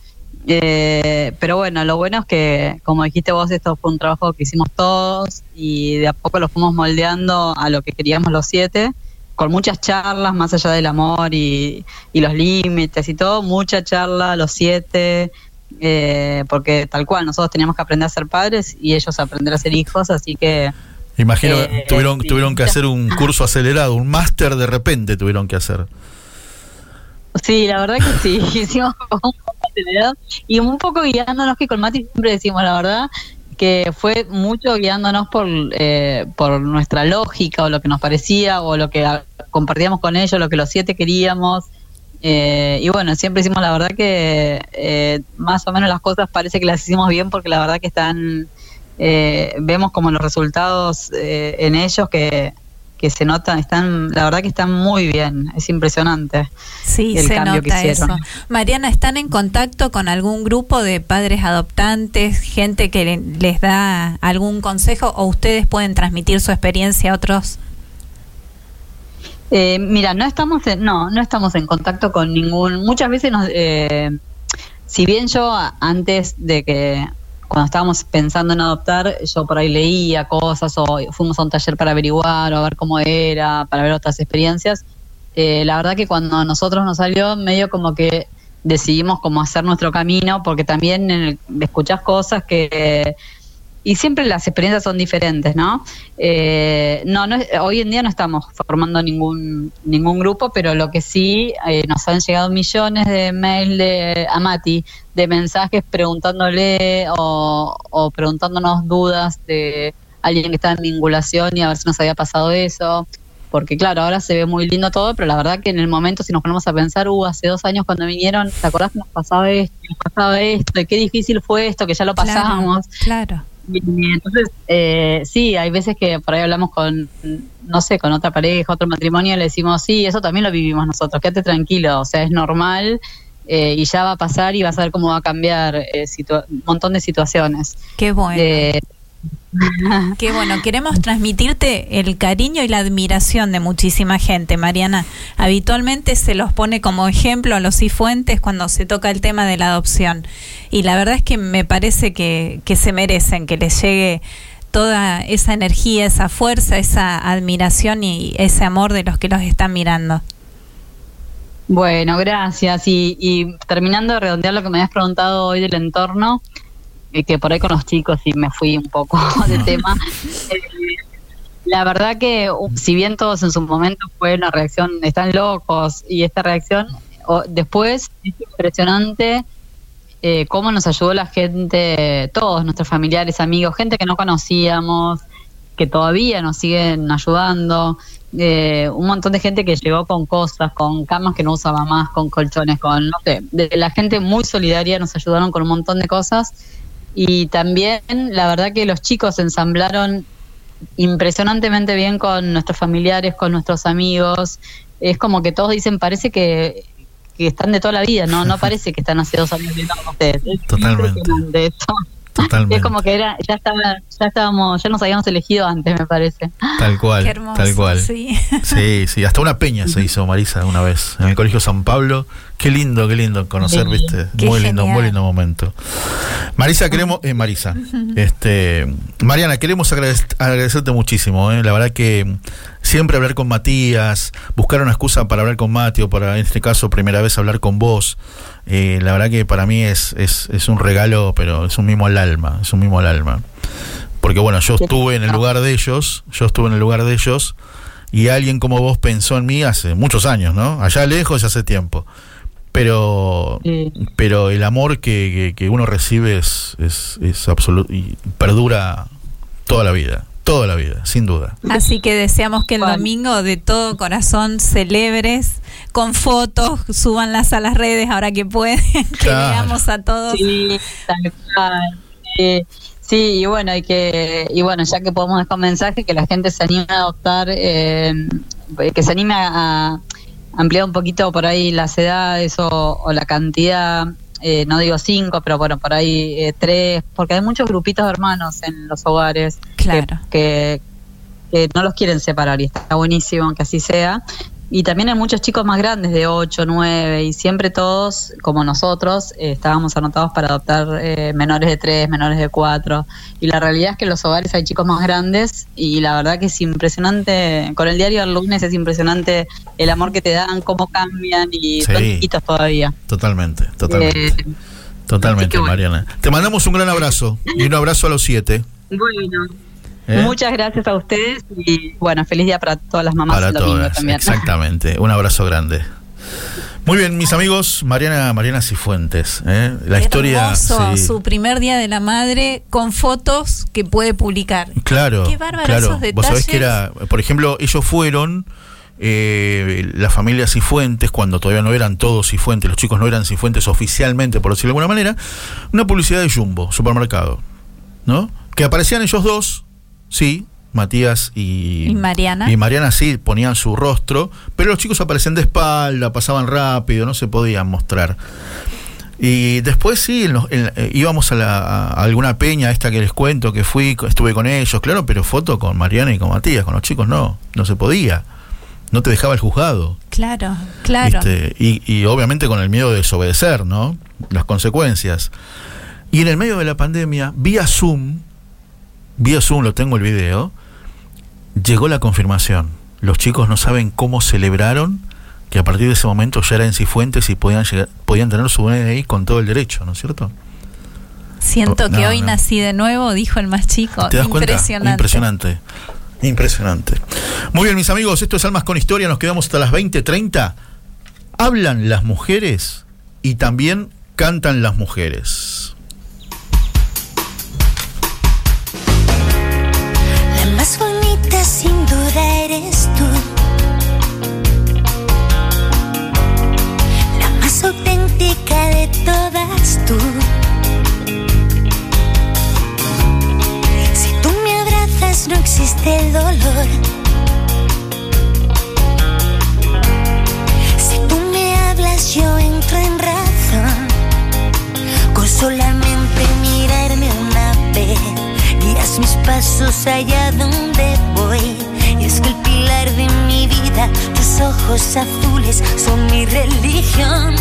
Eh, pero bueno, lo bueno es que, como dijiste vos, esto fue un trabajo que hicimos todos y de a poco lo fuimos moldeando a lo que queríamos los siete, con muchas charlas más allá del amor y, y los límites y todo, mucha charla los siete, eh, porque tal cual, nosotros teníamos que aprender a ser padres y ellos aprender a ser hijos, así que Imagino Eh, tuvieron, sí, tuvieron que hacer un curso acelerado, un máster de repente tuvieron que hacer. sí, la verdad que sí, hicimos un poco acelerado y un poco guiándonos, que con Mati siempre decimos la verdad, que fue mucho guiándonos por, eh, por nuestra lógica o lo que nos parecía o lo que compartíamos con ellos, lo que los siete queríamos. Eh, y bueno, siempre hicimos la verdad que eh, más o menos las cosas parece que las hicimos bien porque la verdad que están, eh, vemos como los resultados eh, en ellos que, que se notan, están, la verdad que están muy bien, es impresionante. Sí, el se cambio que nota eso. hicieron. Mariana, ¿están en contacto con algún grupo de padres adoptantes, gente que le- les da algún consejo o ustedes pueden transmitir su experiencia a otros? Eh, mira, no estamos en, no, no estamos en contacto con ningún. Muchas veces nos, eh, si bien yo antes de que cuando estábamos pensando en adoptar, yo por ahí leía cosas o fuimos a un taller para averiguar o a ver cómo era, para ver otras experiencias. eh, la verdad que cuando a nosotros nos salió medio como que decidimos como hacer nuestro camino, porque también en el- escuchás cosas que y siempre las experiencias son diferentes, ¿no? Eh, no, no hoy en día no estamos formando ningún ningún grupo, pero lo que sí eh, nos han llegado millones de mail de a Mati de mensajes preguntándole o, o preguntándonos dudas de alguien que está en vinculación y a ver si nos había pasado eso. Porque claro, ahora se ve muy lindo todo, pero la verdad que en el momento si nos ponemos a pensar, uh, hace dos años cuando vinieron, ¿te acordás que nos pasaba esto? Nos pasaba esto, y qué difícil fue esto, que ya lo pasamos. Claro. Entonces, eh, sí, hay veces que por ahí hablamos con, no sé, con otra pareja, otro matrimonio, y le decimos, sí, eso también lo vivimos nosotros, quédate tranquilo, o sea, es normal eh, y ya va a pasar y vas a ver cómo va a cambiar eh, un montón de situaciones. Qué bueno. Qué bueno, queremos transmitirte el cariño y la admiración de muchísima gente, Mariana. Habitualmente se los pone como ejemplo a los cifuentes cuando se toca el tema de la adopción. Y la verdad es que me parece que, que se merecen, que les llegue toda esa energía, esa fuerza, esa admiración y ese amor de los que los están mirando. Bueno, gracias. Y, y terminando de redondear lo que me habías preguntado hoy del entorno, que por ahí con los chicos y me fui un poco de tema. Eh, la verdad que uh, si bien todos en su momento fue una reacción, están locos, y esta reacción o- después es impresionante eh, cómo nos ayudó la gente, todos nuestros familiares, amigos, gente que no conocíamos, que todavía nos siguen ayudando, eh, un montón de gente que llegó con cosas, con camas que no usaba más, con colchones, con, no sé, de la gente muy solidaria nos ayudaron con un montón de cosas y también la verdad que los chicos se ensamblaron impresionantemente bien con nuestros familiares, con nuestros amigos, es como que todos dicen, parece que, que están de toda la vida, no no parece que están hace dos años viendo con ustedes. Es Totalmente. esto. Totalmente. Es como que era, ya estaba, ya estábamos, ya nos habíamos elegido antes, me parece. Tal cual, Qué hermoso. tal cual. Sí. Sí, sí, hasta una peña se hizo Marisa una vez en el Colegio San Pablo. Qué lindo, qué lindo conocer, viste, muy lindo, muy lindo momento. Marisa, queremos, eh, Marisa, este, Mariana, queremos agradec- agradecerte muchísimo, eh. la verdad que siempre hablar con Matías, buscar una excusa para hablar con Mati o para, en este caso, primera vez hablar con vos, eh, la verdad que para mí es, es, es un regalo, pero es un mimo al alma, es un mimo al alma. Porque bueno, yo estuve en el lugar de ellos, yo estuve en el lugar de ellos, y alguien como vos pensó en mí hace muchos años, ¿no? Allá lejos y hace tiempo. Pero, Sí. pero el amor que, que- que uno recibe es, es, es absoluto y perdura toda la vida, toda la vida, sin duda. Así que deseamos que el Bueno. domingo de todo corazón celebres con fotos, súbanlas a las redes ahora que pueden, que Claro. veamos a todos. Sí, tal cual. Sí, sí, y bueno, y que y bueno, ya que podemos dejar un mensaje que la gente se anime a adoptar, eh, que se anime a, a ampliar un poquito por ahí las edades o, o la cantidad. eh, no digo cinco, pero bueno, por ahí eh, tres, porque hay muchos grupitos de hermanos en los hogares que- Claro. que, que no los quieren separar y está buenísimo que así sea. Y también hay muchos chicos más grandes de 8, 9 y siempre todos, como nosotros, eh, estábamos anotados para adoptar eh, menores de 3, menores de 4. Y la realidad es que en los hogares hay chicos más grandes y la verdad que es impresionante, con el diario del lunes es impresionante el amor que te dan, cómo cambian y son Sí. chiquitos todavía. Totalmente, totalmente. Eh, totalmente, bueno. Mariana. Te mandamos un gran abrazo y un abrazo a los siete. bueno, ¿eh? muchas gracias a ustedes y bueno, feliz día para todas las mamás Para el domingo todas, también. exactamente. Un abrazo grande. Muy bien, mis amigos, Mariana, Mariana Cifuentes. ¿eh? La historia. Hermoso, sí. su primer día de la madre con fotos que puede publicar. Claro, Qué bárbaro claro. esos Vos sabés que detalles. era, por ejemplo, ellos fueron, eh, la familia Cifuentes, cuando todavía no eran todos Cifuentes, los chicos no eran Cifuentes oficialmente, por decirlo de alguna manera, una publicidad de Jumbo, supermercado, ¿no? Que aparecían ellos dos, sí, Matías y, Y Mariana. Y Mariana sí ponían su rostro, pero los chicos aparecían de espalda, pasaban rápido, no se podían mostrar. Y después sí, en los- en- eh, íbamos a, la, a alguna peña esta que les cuento, que fui, estuve con ellos, claro, pero foto con Mariana y con Matías, con los chicos no, no se podía. No te dejaba el juzgado. Claro, claro. ¿viste? Y, y obviamente con el miedo de desobedecer, ¿no? Las consecuencias. Y en el medio de la pandemia, vía Zoom, vía Zoom, lo tengo el video, llegó la confirmación. Los chicos no saben cómo celebraron que a partir de ese momento ya eran cifuentes y podían llegar, podían tener su DNI con todo el derecho, ¿no es cierto? Siento Oh, que hoy no. nací de nuevo, dijo el más chico. ¿Te das cuenta? Impresionante. Impresionante. Impresionante. Muy bien, mis amigos, esto es Almas con Historia, nos quedamos hasta las 20:30. Hablan las mujeres y también cantan las mujeres. Eres tú. La más auténtica de todas tú. Si tú me abrazas no existe el dolor. Si tú me hablas yo entro en razón. Con solamente mirarme una vez, guías mis pasos allá donde voy. El pilar de mi vida, tus ojos azules son mi religión.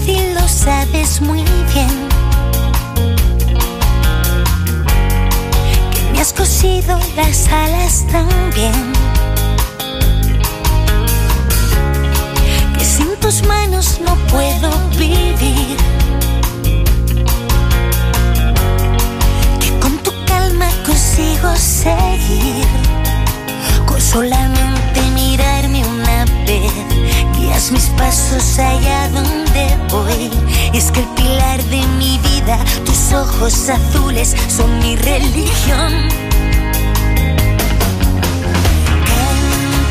Soy fácil, lo sabes muy bien. que me has cosido las alas también. Que sin tus manos no puedo vivir. Que con tu calma consigo seguir. Con guías mis pasos allá donde voy. Es que el pilar de mi vida, tus ojos azules son mi religión.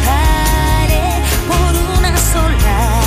Cantaré por una sola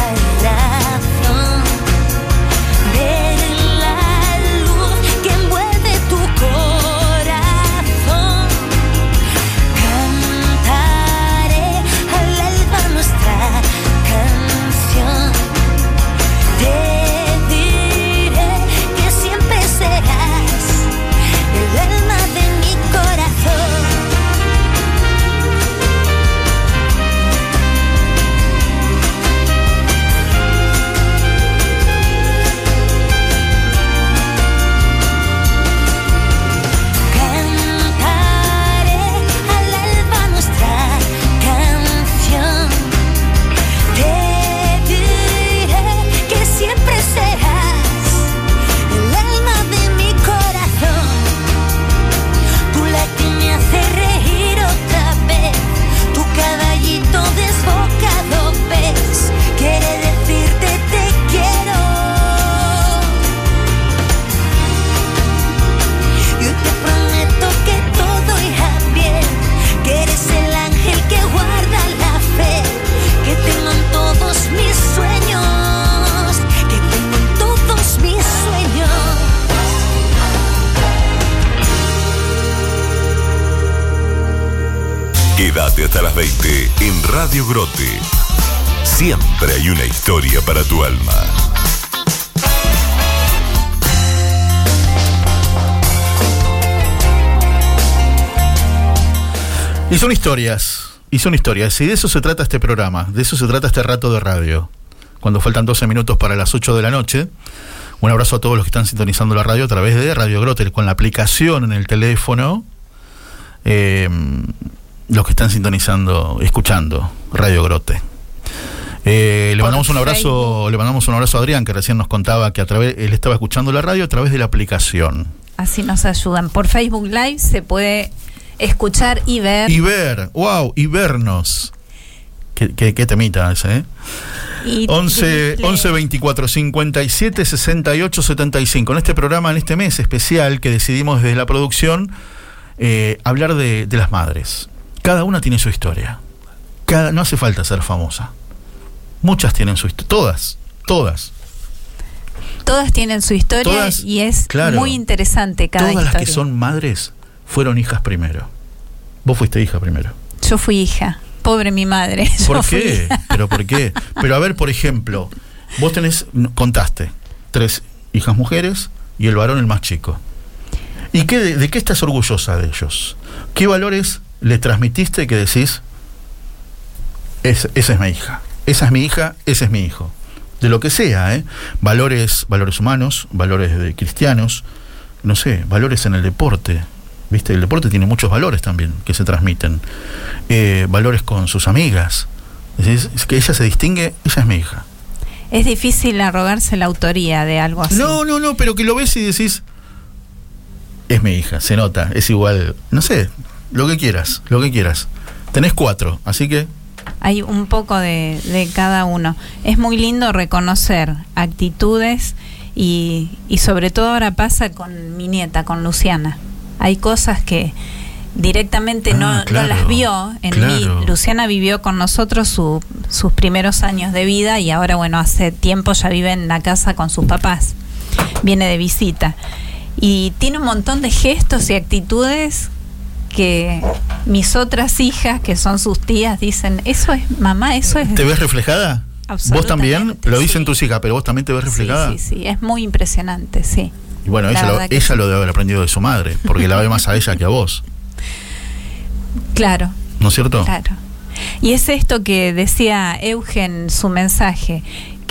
Las 20 en Radio Grote. Siempre hay una historia para tu alma. Y son historias, y son historias. Y de eso se trata este programa, de eso se trata este rato de radio. Cuando faltan 12 minutos para las 8 de la noche. Un abrazo a todos los que están sintonizando la radio a través de Radio Grotel, con la aplicación en el teléfono. Eh, los que están sintonizando, escuchando Radio Grote. Eh, le mandamos un abrazo, le mandamos un abrazo a Adrián, que recién nos contaba que a través, él estaba escuchando la radio a través de la aplicación. Así nos ayudan. Por Facebook Live se puede escuchar y ver. Y ver, wow, y vernos. Qué, qué, qué temita ese, ¿eh? y 11, decirle- 11 24 57 68 75. En este programa, en este mes especial que decidimos desde la producción, eh, hablar de, de las madres. Cada una tiene su historia. Cada, no hace falta ser famosa. Muchas tienen su historia. Todas, todas. Todas tienen su historia Todas, y es claro. muy interesante cada todas las que son madres fueron hijas primero. Vos fuiste hija primero. Yo fui hija. Pobre mi madre. ¿Por qué? ¿Pero por qué? Pero a ver, por ejemplo, vos tenés, contaste, tres hijas mujeres y el varón el más chico. ¿Y qué, de, de qué estás orgullosa de ellos? ¿Qué valores le transmitiste que decís, es, esa es mi hija, esa es mi hija, ese es mi hijo? De lo que sea, ¿eh? Valores, valores humanos, valores de cristianos, no sé, valores en el deporte. ¿Viste? El deporte tiene muchos valores también que se transmiten. Eh, valores con sus amigas. Decís, es que ella se distingue, ella es mi hija. Es difícil arrogarse la autoría de algo así. No, no, no, pero que lo ves y decís, es mi hija, se nota, es igual, no sé, lo que quieras, lo que quieras. Tenés cuatro, así que Hay un poco de, de cada uno. Es muy lindo reconocer actitudes y, y sobre todo ahora pasa con mi nieta, con Luciana. Hay cosas que directamente Ah, no, no las vio en claro. mí. Luciana vivió con nosotros su- sus primeros años de vida y ahora, bueno, hace tiempo ya vive en la casa con sus papás. Viene de visita. Y tiene un montón de gestos y actitudes que mis otras hijas, que son sus tías, dicen, eso es mamá, eso es... ¿te ves reflejada? ¿Vos también? Lo dicen sí. tus hijas, pero vos también te ves reflejada. Sí, sí, sí, es muy impresionante, sí. Y bueno, La ella, lo, ella sí. lo debe haber aprendido de su madre, porque la ve más a ella que a vos, Claro, ¿no es cierto? claro. Y es esto que decía Eugen su mensaje,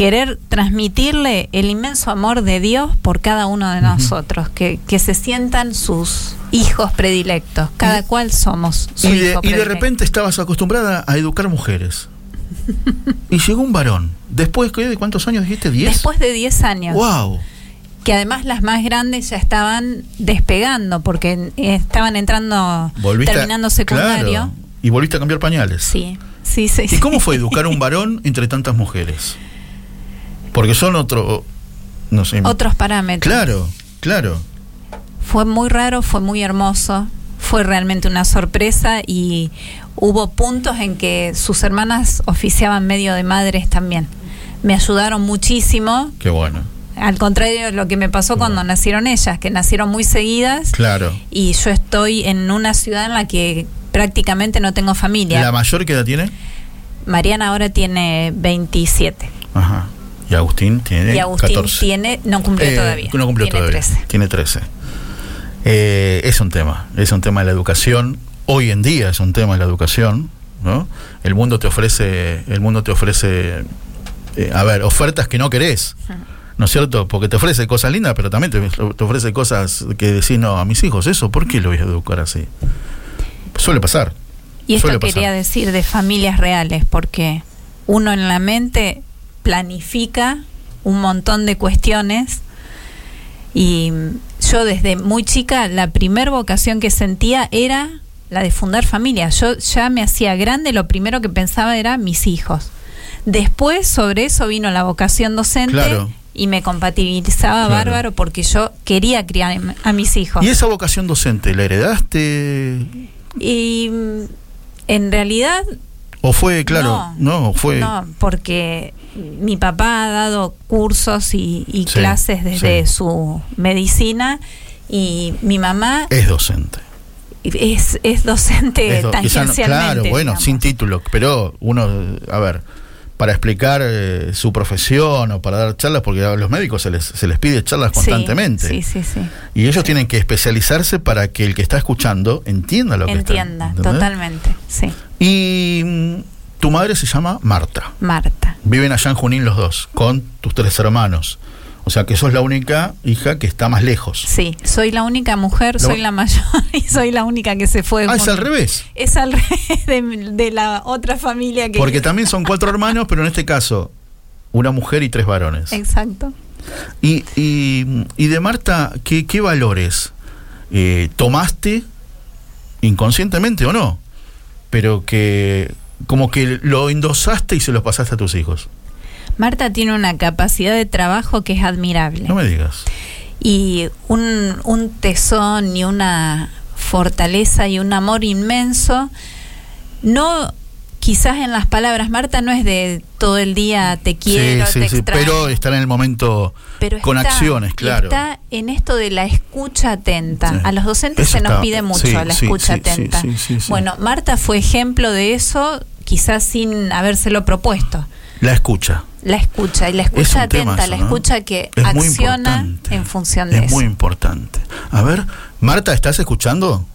querer transmitirle el inmenso amor de Dios por cada uno de nosotros, que, que se sientan sus hijos predilectos, cada Y- cual somos su Y de, hijo y de repente estabas acostumbrada a educar mujeres. y llegó un varón. Después de cuántos años dijiste, ¿10? Después de 10 años. ¡Wow! que además las más grandes ya estaban despegando porque estaban entrando Volviste terminando secundario. Claro, y volviste a cambiar pañales. Sí, sí, sí. ¿Y sí. cómo fue educar a un varón entre tantas mujeres? Porque son otro. No sé. Otros parámetros. Claro, claro. Fue muy raro, fue muy hermoso, fue realmente una sorpresa y hubo puntos en que sus hermanas oficiaban medio de madres también. Me ayudaron muchísimo, Qué bueno. al contrario de lo que me pasó cuando nacieron ellas, que nacieron muy seguidas Claro. y yo estoy en una ciudad en la que prácticamente no tengo familia. ¿La mayor qué edad tiene? Mariana ahora tiene 27 Ajá. Y Agustín tiene y Agustín 14. tiene, no cumplió Eh, todavía. No cumplió tiene todavía. 13. Tiene 13. Eh, es un tema. Es un tema de la educación. Hoy en día es un tema de la educación. ¿no? El mundo te ofrece. El mundo te ofrece. eh, a ver, ofertas que no querés. ¿No es cierto? Porque te ofrece cosas lindas, pero también te, te ofrece cosas que decís, no, a mis hijos, eso, ¿por qué lo voy a educar así? Suele pasar. Y esto Suele pasar. quería decir de familias reales, porque uno en la mente planifica un montón de cuestiones y yo desde muy chica la primer vocación que sentía era la de fundar familia. Yo ya me hacía grande, lo primero que pensaba era mis hijos. Después sobre eso vino la vocación docente Claro. y me compatibilizaba Claro. bárbaro porque yo quería criar a mis hijos. ¿Y esa vocación docente la heredaste? Y mm, en realidad ¿O fue, claro, no, fue... No, porque mi papá ha dado cursos y, y Sí, clases desde sí. su medicina y mi mamá Es docente. es, es docente Es do- quizá no- tangencialmente. claro, bueno, digamos. sin título, pero uno, a ver, para explicar eh, su profesión o para dar charlas, porque a los médicos se les, se les pide charlas constantemente. Sí, sí, sí. Y ellos tienen que especializarse para que el que está escuchando entienda lo que está- Entienda, totalmente. Sí. Y mm, tu madre se llama Marta. Marta. Viven allá en Junín los dos, con tus tres hermanos. O sea que sos la única hija que está más lejos. Sí, soy la única mujer, soy la mayor y soy la única que se fue. Ah, es al revés. Es al revés de, de la otra familia que. Porque también son cuatro hermanos, pero en este caso, una mujer y tres varones. Exacto. Y, y, y de Marta, ¿qué, qué valores eh, tomaste, inconscientemente o no? Pero que como que lo endosaste y se los pasaste a tus hijos. Marta tiene una capacidad de trabajo que es admirable. No me digas. y un, un tesón y una fortaleza y un amor inmenso. No, quizás en las palabras, Marta no es de todo el día te quiero, sí, te sí, sí, pero estar en el momento Pero con está- acciones, claro. Está en esto de la escucha atenta. Sí. A los docentes Eso se nos está- pide mucho sí, la sí, escucha sí, sí, atenta. sí, sí, sí. Bueno, Marta fue ejemplo de eso, quizás sin habérselo propuesto. La escucha. La escucha y la Es escucha atenta, eso, la escucha que Es acciona en función de Es eso. muy importante. A ver, Marta, ¿estás escuchando?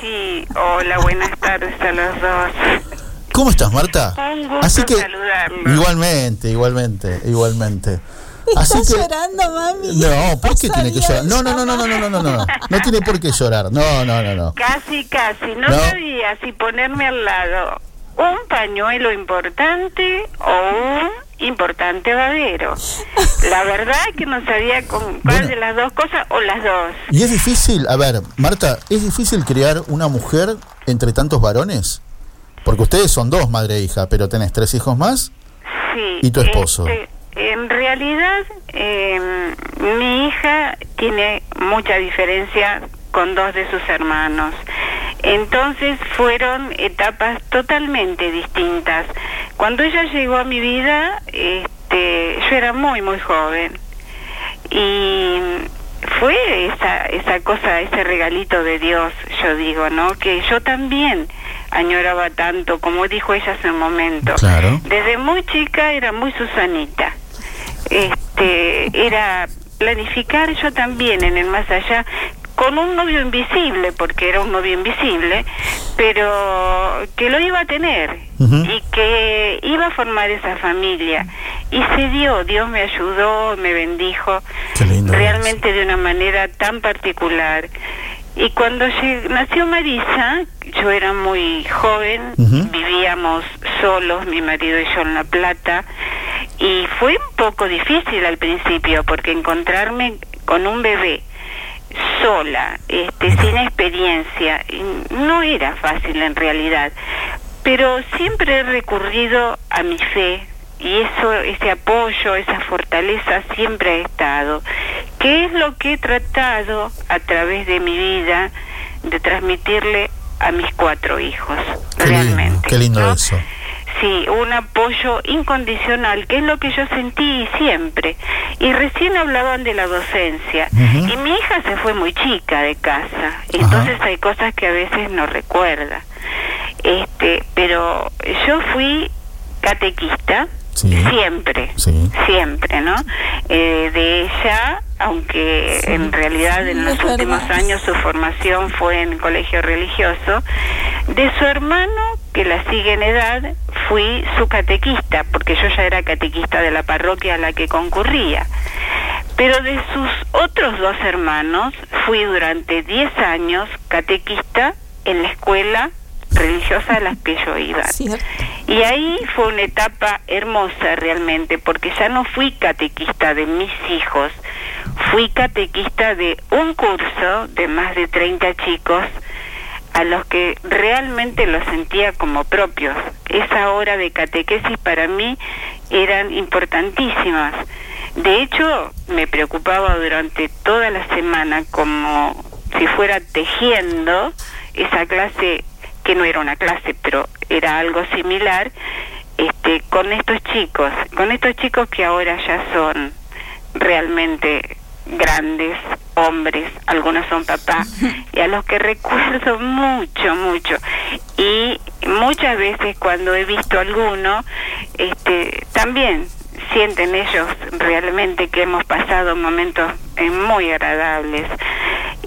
Sí, hola, buenas tardes a los dos. ¿Cómo estás, Marta? Un gusto Así que saludarlos. igualmente, igualmente, igualmente. Así ¿Estás que llorando, mami? no, ¿por qué No tiene que llorar? No, no, no, no, no, no, no, no, no. No tiene por qué llorar. No, no, no, no. Casi, casi. No, No. sabía si ponerme al lado un pañuelo importante o un importante babero. La verdad es que no sabía con cuál Bueno. de las dos cosas o las dos. Y es difícil, a ver, Marta, ¿es difícil crear una mujer entre tantos varones? Porque ustedes son dos, madre e hija, pero tenés tres hijos más. Sí. ¿Y tu esposo? este, en realidad, eh, mi hija tiene mucha diferencia con dos de sus hermanos. Entonces fueron etapas totalmente distintas. Cuando ella llegó a mi vida, este, yo era muy, muy joven. Y fue esa, esa cosa, ese regalito de Dios, yo digo, ¿no? Que yo también añoraba tanto, como dijo ella hace un momento. Claro. Desde muy chica era muy Susanita. Este, era planificar yo también en el más allá con un novio invisible, porque era un novio invisible, pero que lo iba a tener y que iba a formar esa familia. Y se dio, Dios me ayudó, me bendijo Qué lindo es. realmente de una manera tan particular. Y cuando nació Marisa, yo era muy joven, vivíamos solos, mi marido y yo en La Plata, y fue un poco difícil al principio, porque encontrarme con un bebé sola, este, sin experiencia, no era fácil en realidad. Pero siempre he recurrido a mi fe y eso, ese apoyo, esa fortaleza siempre ha estado. ¿Qué es lo que he tratado a través de mi vida de transmitirle a mis cuatro hijos? Qué lindo, realmente. qué lindo ¿no? eso. Sí, un apoyo incondicional, que es lo que yo sentí siempre. Y recién hablaban de la docencia. Y mi hija se fue muy chica de casa, entonces hay cosas que a veces no recuerda. Este, pero yo fui catequista Sí. siempre, Sí. siempre, ¿no? Eh, de ella, aunque en realidad en los es verdad. últimos años su formación fue en colegio religioso, de su hermano, que la sigue en edad, fui su catequista, porque yo ya era catequista de la parroquia a la que concurría. Pero de sus otros dos hermanos, fui durante 10 años catequista en la escuela religiosa a la que yo iba. Cierto. Y ahí fue una etapa hermosa realmente, porque ya no fui catequista de mis hijos, fui catequista de un curso de más de 30 chicos a los que realmente los sentía como propios. Esa hora de catequesis para mí eran importantísimas. De hecho, me preocupaba durante toda la semana como si fuera tejiendo esa clase que no era una clase, pero era algo similar, este, con estos chicos, con estos chicos que ahora ya son realmente grandes hombres, algunos son papás, y a los que recuerdo mucho, mucho. Y muchas veces cuando he visto alguno, este, también sienten ellos realmente que hemos pasado momentos eh, muy agradables.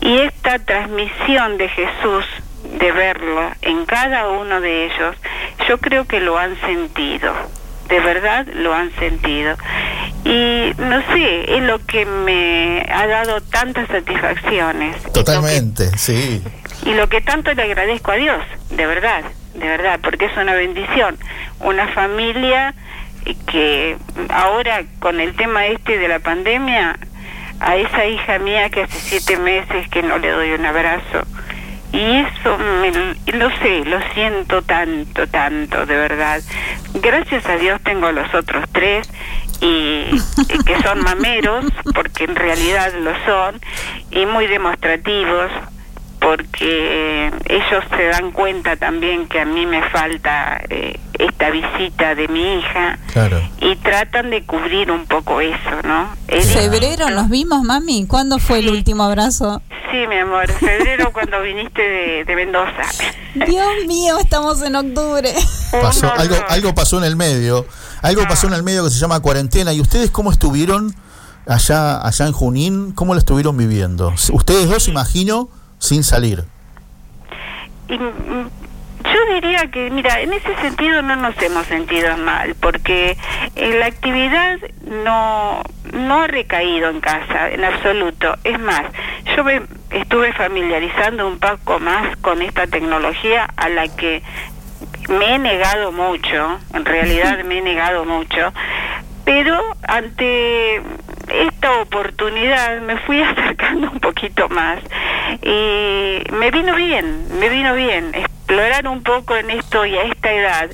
Y esta transmisión de Jesús, de verlo en cada uno de ellos, yo creo que lo han sentido, de verdad lo han sentido. Y no sé, es lo que me ha dado tantas satisfacciones. Totalmente, sí. Y lo que tanto le agradezco a Dios, de verdad, de verdad, porque es una bendición. Una familia que ahora con el tema este de la pandemia, a esa hija mía que hace siete meses que no le doy un abrazo, y eso, me, lo sé, lo siento tanto, tanto, de verdad. Gracias a Dios tengo los otros tres y, que son mameros, porque en realidad lo son, y muy demostrativos, porque ellos se dan cuenta también que a mí me falta eh, esta visita de mi hija Claro. y tratan de cubrir un poco eso, ¿no? ¿En febrero nos vimos, mami? ¿Cuándo fue el último abrazo? Sí, mi amor, febrero cuando viniste de, de Mendoza. Dios mío, estamos en octubre. Pasó, algo, algo pasó en el medio. Algo pasó en el medio que se llama cuarentena. ¿Y ustedes cómo estuvieron allá, allá en Junín? ¿Cómo lo estuvieron viviendo? Ustedes dos, imagino, sin salir. Y yo diría que, mira, en ese sentido no nos hemos sentido mal, porque eh, la actividad no, no ha recaído en casa, en absoluto. Es más, yo me estuve familiarizando un poco más con esta tecnología a la que me he negado mucho, en realidad me he negado mucho, pero ante esta oportunidad me fui acercando un poquito más y me vino bien, me vino bien, explorar un poco en esto y a esta edad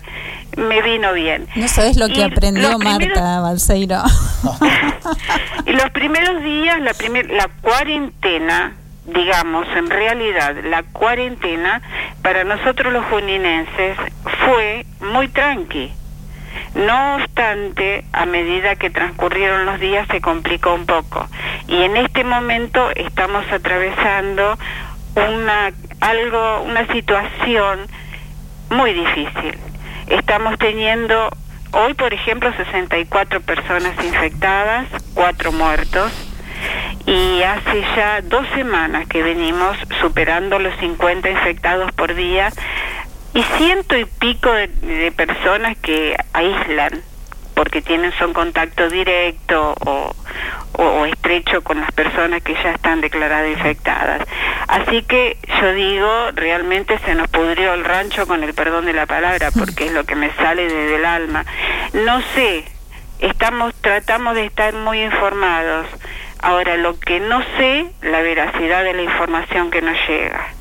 me vino bien. No sabes lo que Y aprendió los primeros- Marta Balseiro. y los primeros días, la, primer, la cuarentena, digamos, en realidad, la cuarentena para nosotros los juninenses fue muy tranqui. No obstante, a medida que transcurrieron los días se complicó un poco. Y en este momento estamos atravesando una algo una situación muy difícil. Estamos teniendo hoy, por ejemplo, 64 personas infectadas, cuatro muertos, y hace ya dos semanas que venimos superando los 50 infectados por día y ciento y pico de, de personas que aíslan porque tienen son contacto directo o, o, o estrecho con las personas que ya están declaradas infectadas. Así que yo digo, realmente se nos pudrió el rancho con el perdón de la palabra, porque es lo que me sale desde el alma. No sé, estamos tratamos de estar muy informados. Ahora, lo que no sé, la veracidad de la información que nos llega.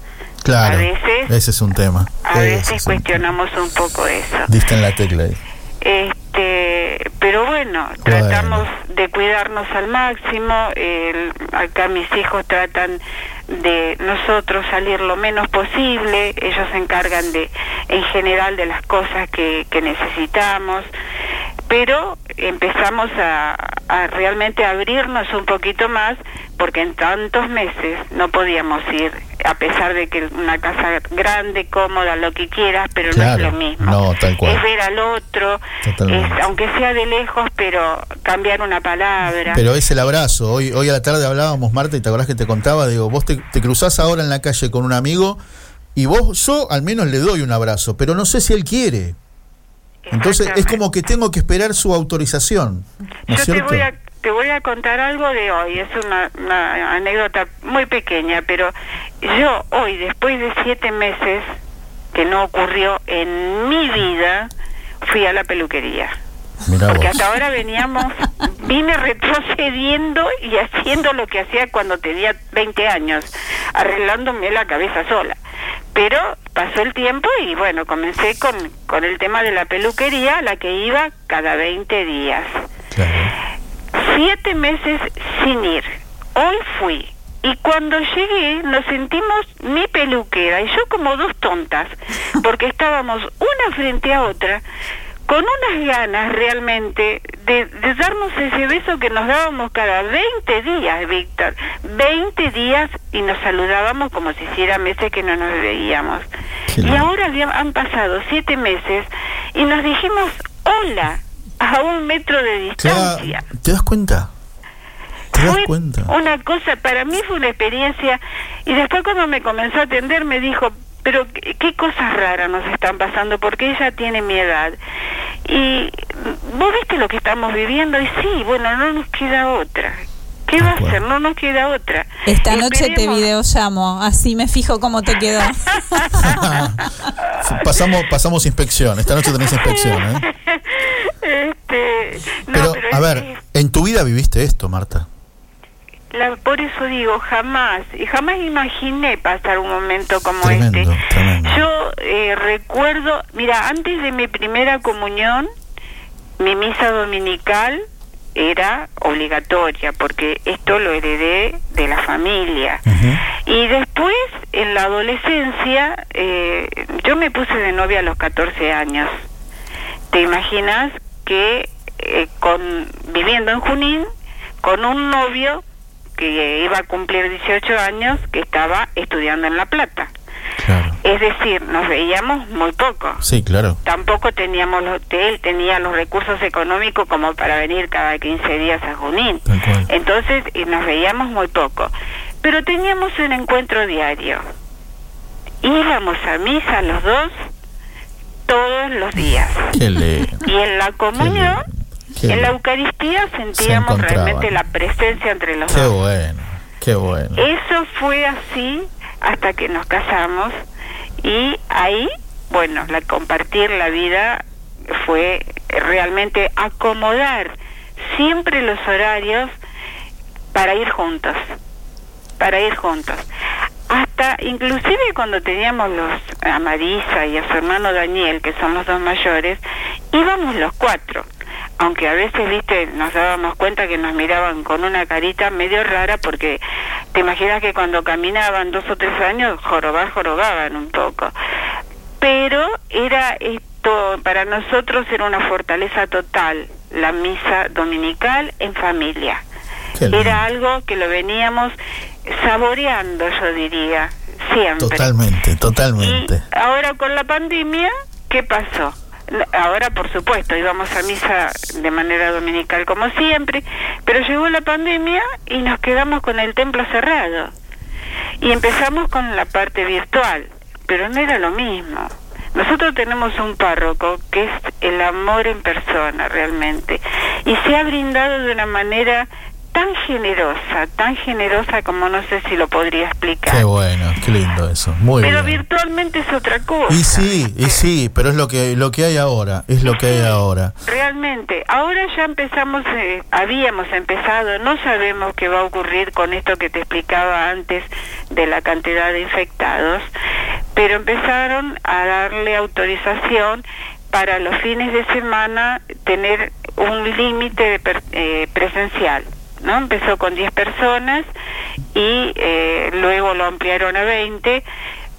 Claro. A veces- ese es un tema. A veces es cuestionamos un poco eso. Diste en la tecla ahí. Este, pero bueno, tratamos de cuidarnos al máximo. el- acá mis hijos tratan de nosotros salir lo menos posible. Ellos se encargan de, en general, de las cosas que, que necesitamos. Pero empezamos a, a realmente abrirnos un poquito más porque en tantos meses no podíamos ir, a pesar de que una casa grande, cómoda, lo que quieras, pero no es lo mismo. no, tal cual. Es ver al otro, es, aunque sea de lejos, pero cambiar una palabra. Pero es el abrazo. Hoy, hoy a la tarde hablábamos, Marta, y te acordás que te contaba, digo, vos te, te cruzás ahora en la calle con un amigo y vos, yo al menos le doy un abrazo, pero no sé si él quiere. Entonces es como que tengo que esperar su autorización. ¿No es Yo te voy, a, te voy a contar algo de hoy, es una, una anécdota muy pequeña, pero yo hoy, después de siete meses que no ocurrió en mi vida, fui a la peluquería. Mirá Porque vos. hasta ahora veníamos, vine retrocediendo y haciendo lo que hacía cuando tenía 20 años, arreglándome la cabeza sola. Pero pasó el tiempo y bueno, comencé con, con el tema de la peluquería, a la que iba cada 20 días. Siete meses sin ir. Hoy fui. Y cuando llegué nos sentimos mi peluquera y yo como dos tontas, porque estábamos una frente a otra con unas ganas realmente de, de darnos ese beso que nos dábamos cada 20 días, Víctor. 20 días y nos saludábamos como si hiciera meses que no nos veíamos. Y ahora han pasado siete meses y nos dijimos hola a un metro de ¿Te, da- distancia. ¿Te das cuenta? ¿Te das Fue cuenta? una cosa, para mí fue una experiencia y después cuando me comenzó a atender me dijo, pero qué, qué cosas raras nos están pasando porque ella tiene mi edad. Y mm, vos viste lo que estamos viviendo y sí, bueno, no nos queda otra. ¿Qué va a hacer? No nos queda otra. Esta noche te Esperemos- videollamo, así me fijo cómo te quedó. pasamos, pasamos inspección. Esta noche tenés inspección, ¿eh? Este, no, Pero, pero a es- ver, en tu vida viviste esto, Marta. La- por eso digo, jamás, y jamás imaginé pasar un momento como Tremendo, este. tremendo. Yo eh, recuerdo, mira, antes de mi primera comunión, mi misa dominical era obligatoria, porque esto lo heredé de la familia. Y después, en la adolescencia, eh, yo me puse de novia a los 14 años. ¿Te imaginas que eh, con viviendo en Junín, con un novio que iba a cumplir 18 años, que estaba estudiando en La Plata? Claro. Es decir, nos veíamos muy poco. Sí, claro. Tampoco teníamos los, él tenía los recursos económicos como para venir cada 15 días a Junín. Entonces y nos veíamos muy poco. Pero teníamos un encuentro diario. Íbamos a misa los dos todos los días. Y en la comunión, Qué en la. Eucaristía sentíamos realmente la presencia entre los Qué dos. bueno, qué bueno. Eso fue así hasta que nos casamos y ahí, bueno, la compartir la vida fue realmente acomodar siempre los horarios para ir juntos, para ir juntos. Hasta inclusive cuando teníamos los a Marisa y a su hermano Daniel, que son los dos mayores, íbamos los cuatro. Aunque a veces, viste, nos dábamos cuenta que nos miraban con una carita medio rara porque te imaginas que cuando caminaban dos o tres años, jorobar, jorobaban un poco. Pero era esto, para nosotros era una fortaleza total, la misa dominical en familia. Era algo que lo veníamos saboreando, yo diría, siempre. Totalmente, totalmente. Y ahora con la pandemia, ¿qué pasó? Ahora, por supuesto, íbamos a misa de manera dominical como siempre, pero llegó la pandemia y nos quedamos con el templo cerrado. Y empezamos con la parte virtual, pero no era lo mismo. Nosotros tenemos un párroco que es el amor en persona realmente y se ha brindado de una manera tan generosa, tan generosa como no sé si lo podría explicar. Qué bueno, qué lindo eso. Muy Pero bien. virtualmente es otra cosa. Y sí, y sí, pero es lo que lo que hay ahora, es lo que hay ahora. Realmente, ahora ya empezamos, eh, habíamos empezado, no sabemos qué va a ocurrir con esto que te explicaba antes de la cantidad de infectados, pero empezaron a darle autorización para los fines de semana tener un límite eh, presencial. ¿No? Empezó con 10 personas y eh, luego lo ampliaron a 20,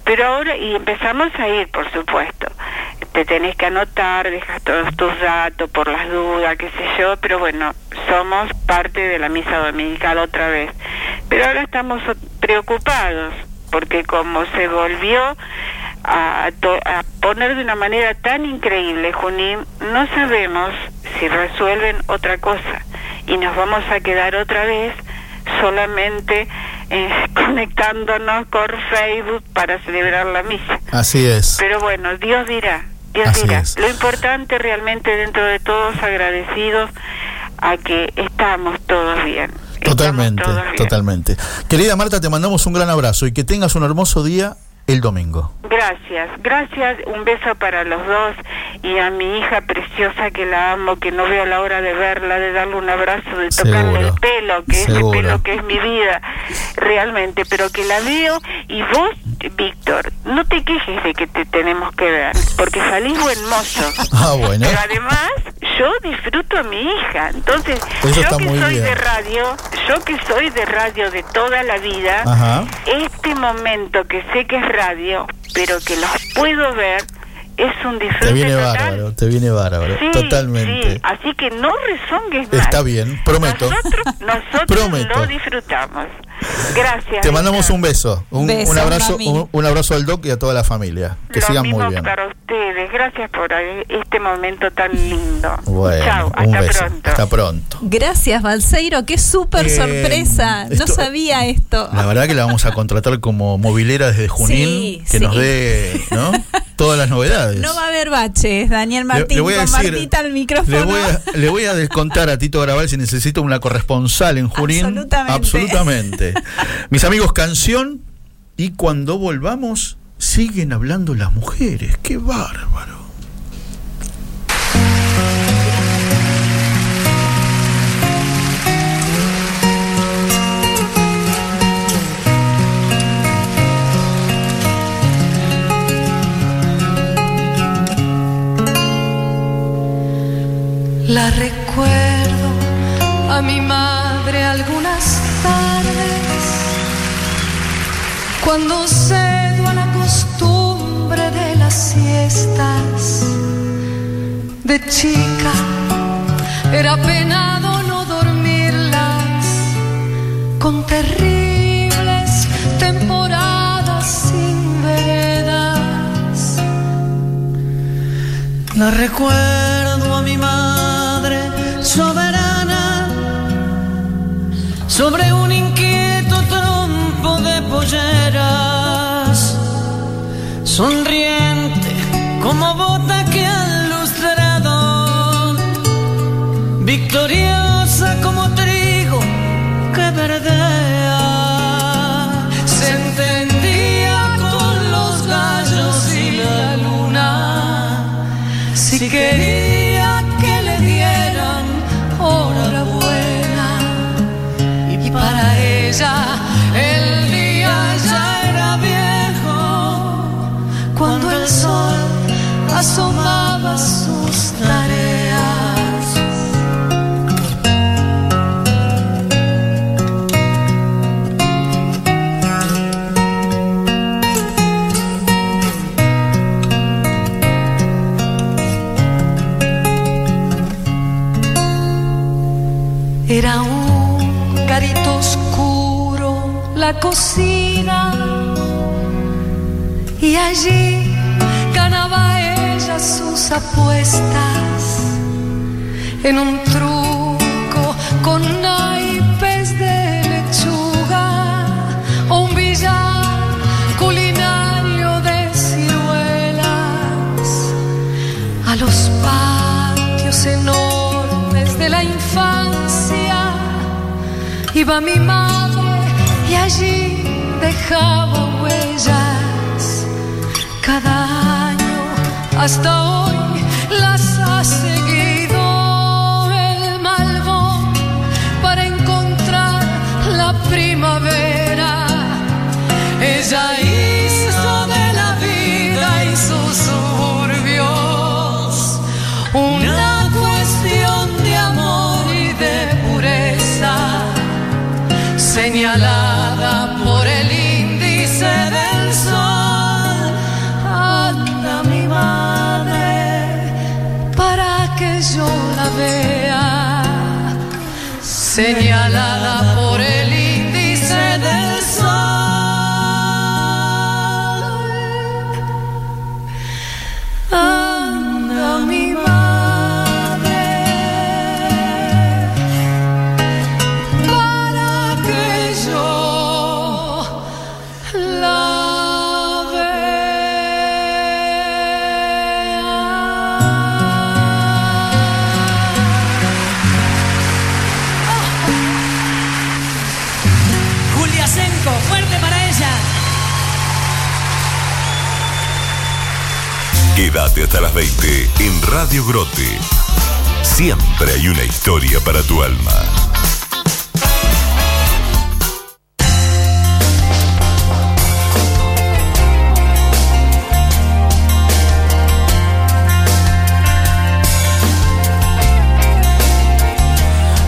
pero ahora, y empezamos a ir, por supuesto. Te tenés que anotar, dejas todos tus datos por las dudas, qué sé yo, pero bueno, somos parte de la misa dominical otra vez. Pero ahora estamos preocupados, porque como se volvió a, to- a poner de una manera tan increíble, Junín, no sabemos si resuelven otra cosa y nos vamos a quedar otra vez solamente eh, conectándonos por Facebook para celebrar la misa. Así es. Pero bueno, Dios dirá, Dios Así dirá. es. Lo importante realmente dentro de todos agradecidos a que estamos todos bien. Totalmente, totalmente. Querida Marta, te mandamos un gran abrazo y que tengas un hermoso día el domingo. Gracias, gracias, un beso para los dos y a mi hija preciosa que la amo, que no veo la hora de verla, de darle un abrazo, de tocarle Seguro, el pelo, que seguro. ese pelo que es mi vida, realmente, pero que la veo y vos, Víctor, no te quejes de que te tenemos que ver, porque salís buen mozo. Ah, bueno. Pero además, yo disfruto a mi hija, entonces, Eso yo que soy bien. de radio, yo que soy de radio de toda la vida, Ajá. este momento que sé que es radio, pero que los puedo ver, es un disfrute Te viene total. bárbaro, te viene bárbaro, Sí, totalmente. sí, Así que no rezongues más. Está bien, prometo. Nosotros, nosotros Prometo. lo disfrutamos. Gracias. Te mandamos un beso, un, Beso, un abrazo, un, un abrazo al doc y a toda la familia. Que Lo sigan mismo muy bien. para ustedes. Gracias por este momento tan lindo. Bueno, Chao, un hasta beso. pronto. Hasta pronto. Gracias, Balseiro. Qué súper Eh, sorpresa. No esto- sabía esto. La verdad que la vamos a contratar como movilera desde Junín, Sí, que sí. nos dé ¿no? todas las novedades. No va a haber baches, Daniel Martín. le voy a con decir- Martita al micrófono. Le voy, a, le voy a descontar a Tito Graval si necesita una corresponsal en Junín. Absolutamente. Absolutamente. Mis amigos, canción. Y cuando volvamos, siguen hablando las mujeres. ¡Qué bárbaro! La recuerdo a mi madre algunas tardes, cuando cedo a la costumbre de las siestas. De chica era penado no dormirlas con terribles temporadas sin veredas. La recuerdo sobre un inquieto trompo de polleras, sonriente como bota que al lustrado, victoriosa la cocina. Y allí ganaba ella sus apuestas en un truco con naipes de lechuga o un billar culinario de ciruelas. A los patios enormes de la infancia iba mi madre y allí dejaba huellas. Cada año hasta hoy las ha seguido señalada hasta las 20 en Radio Grote. Siempre hay una historia para tu alma.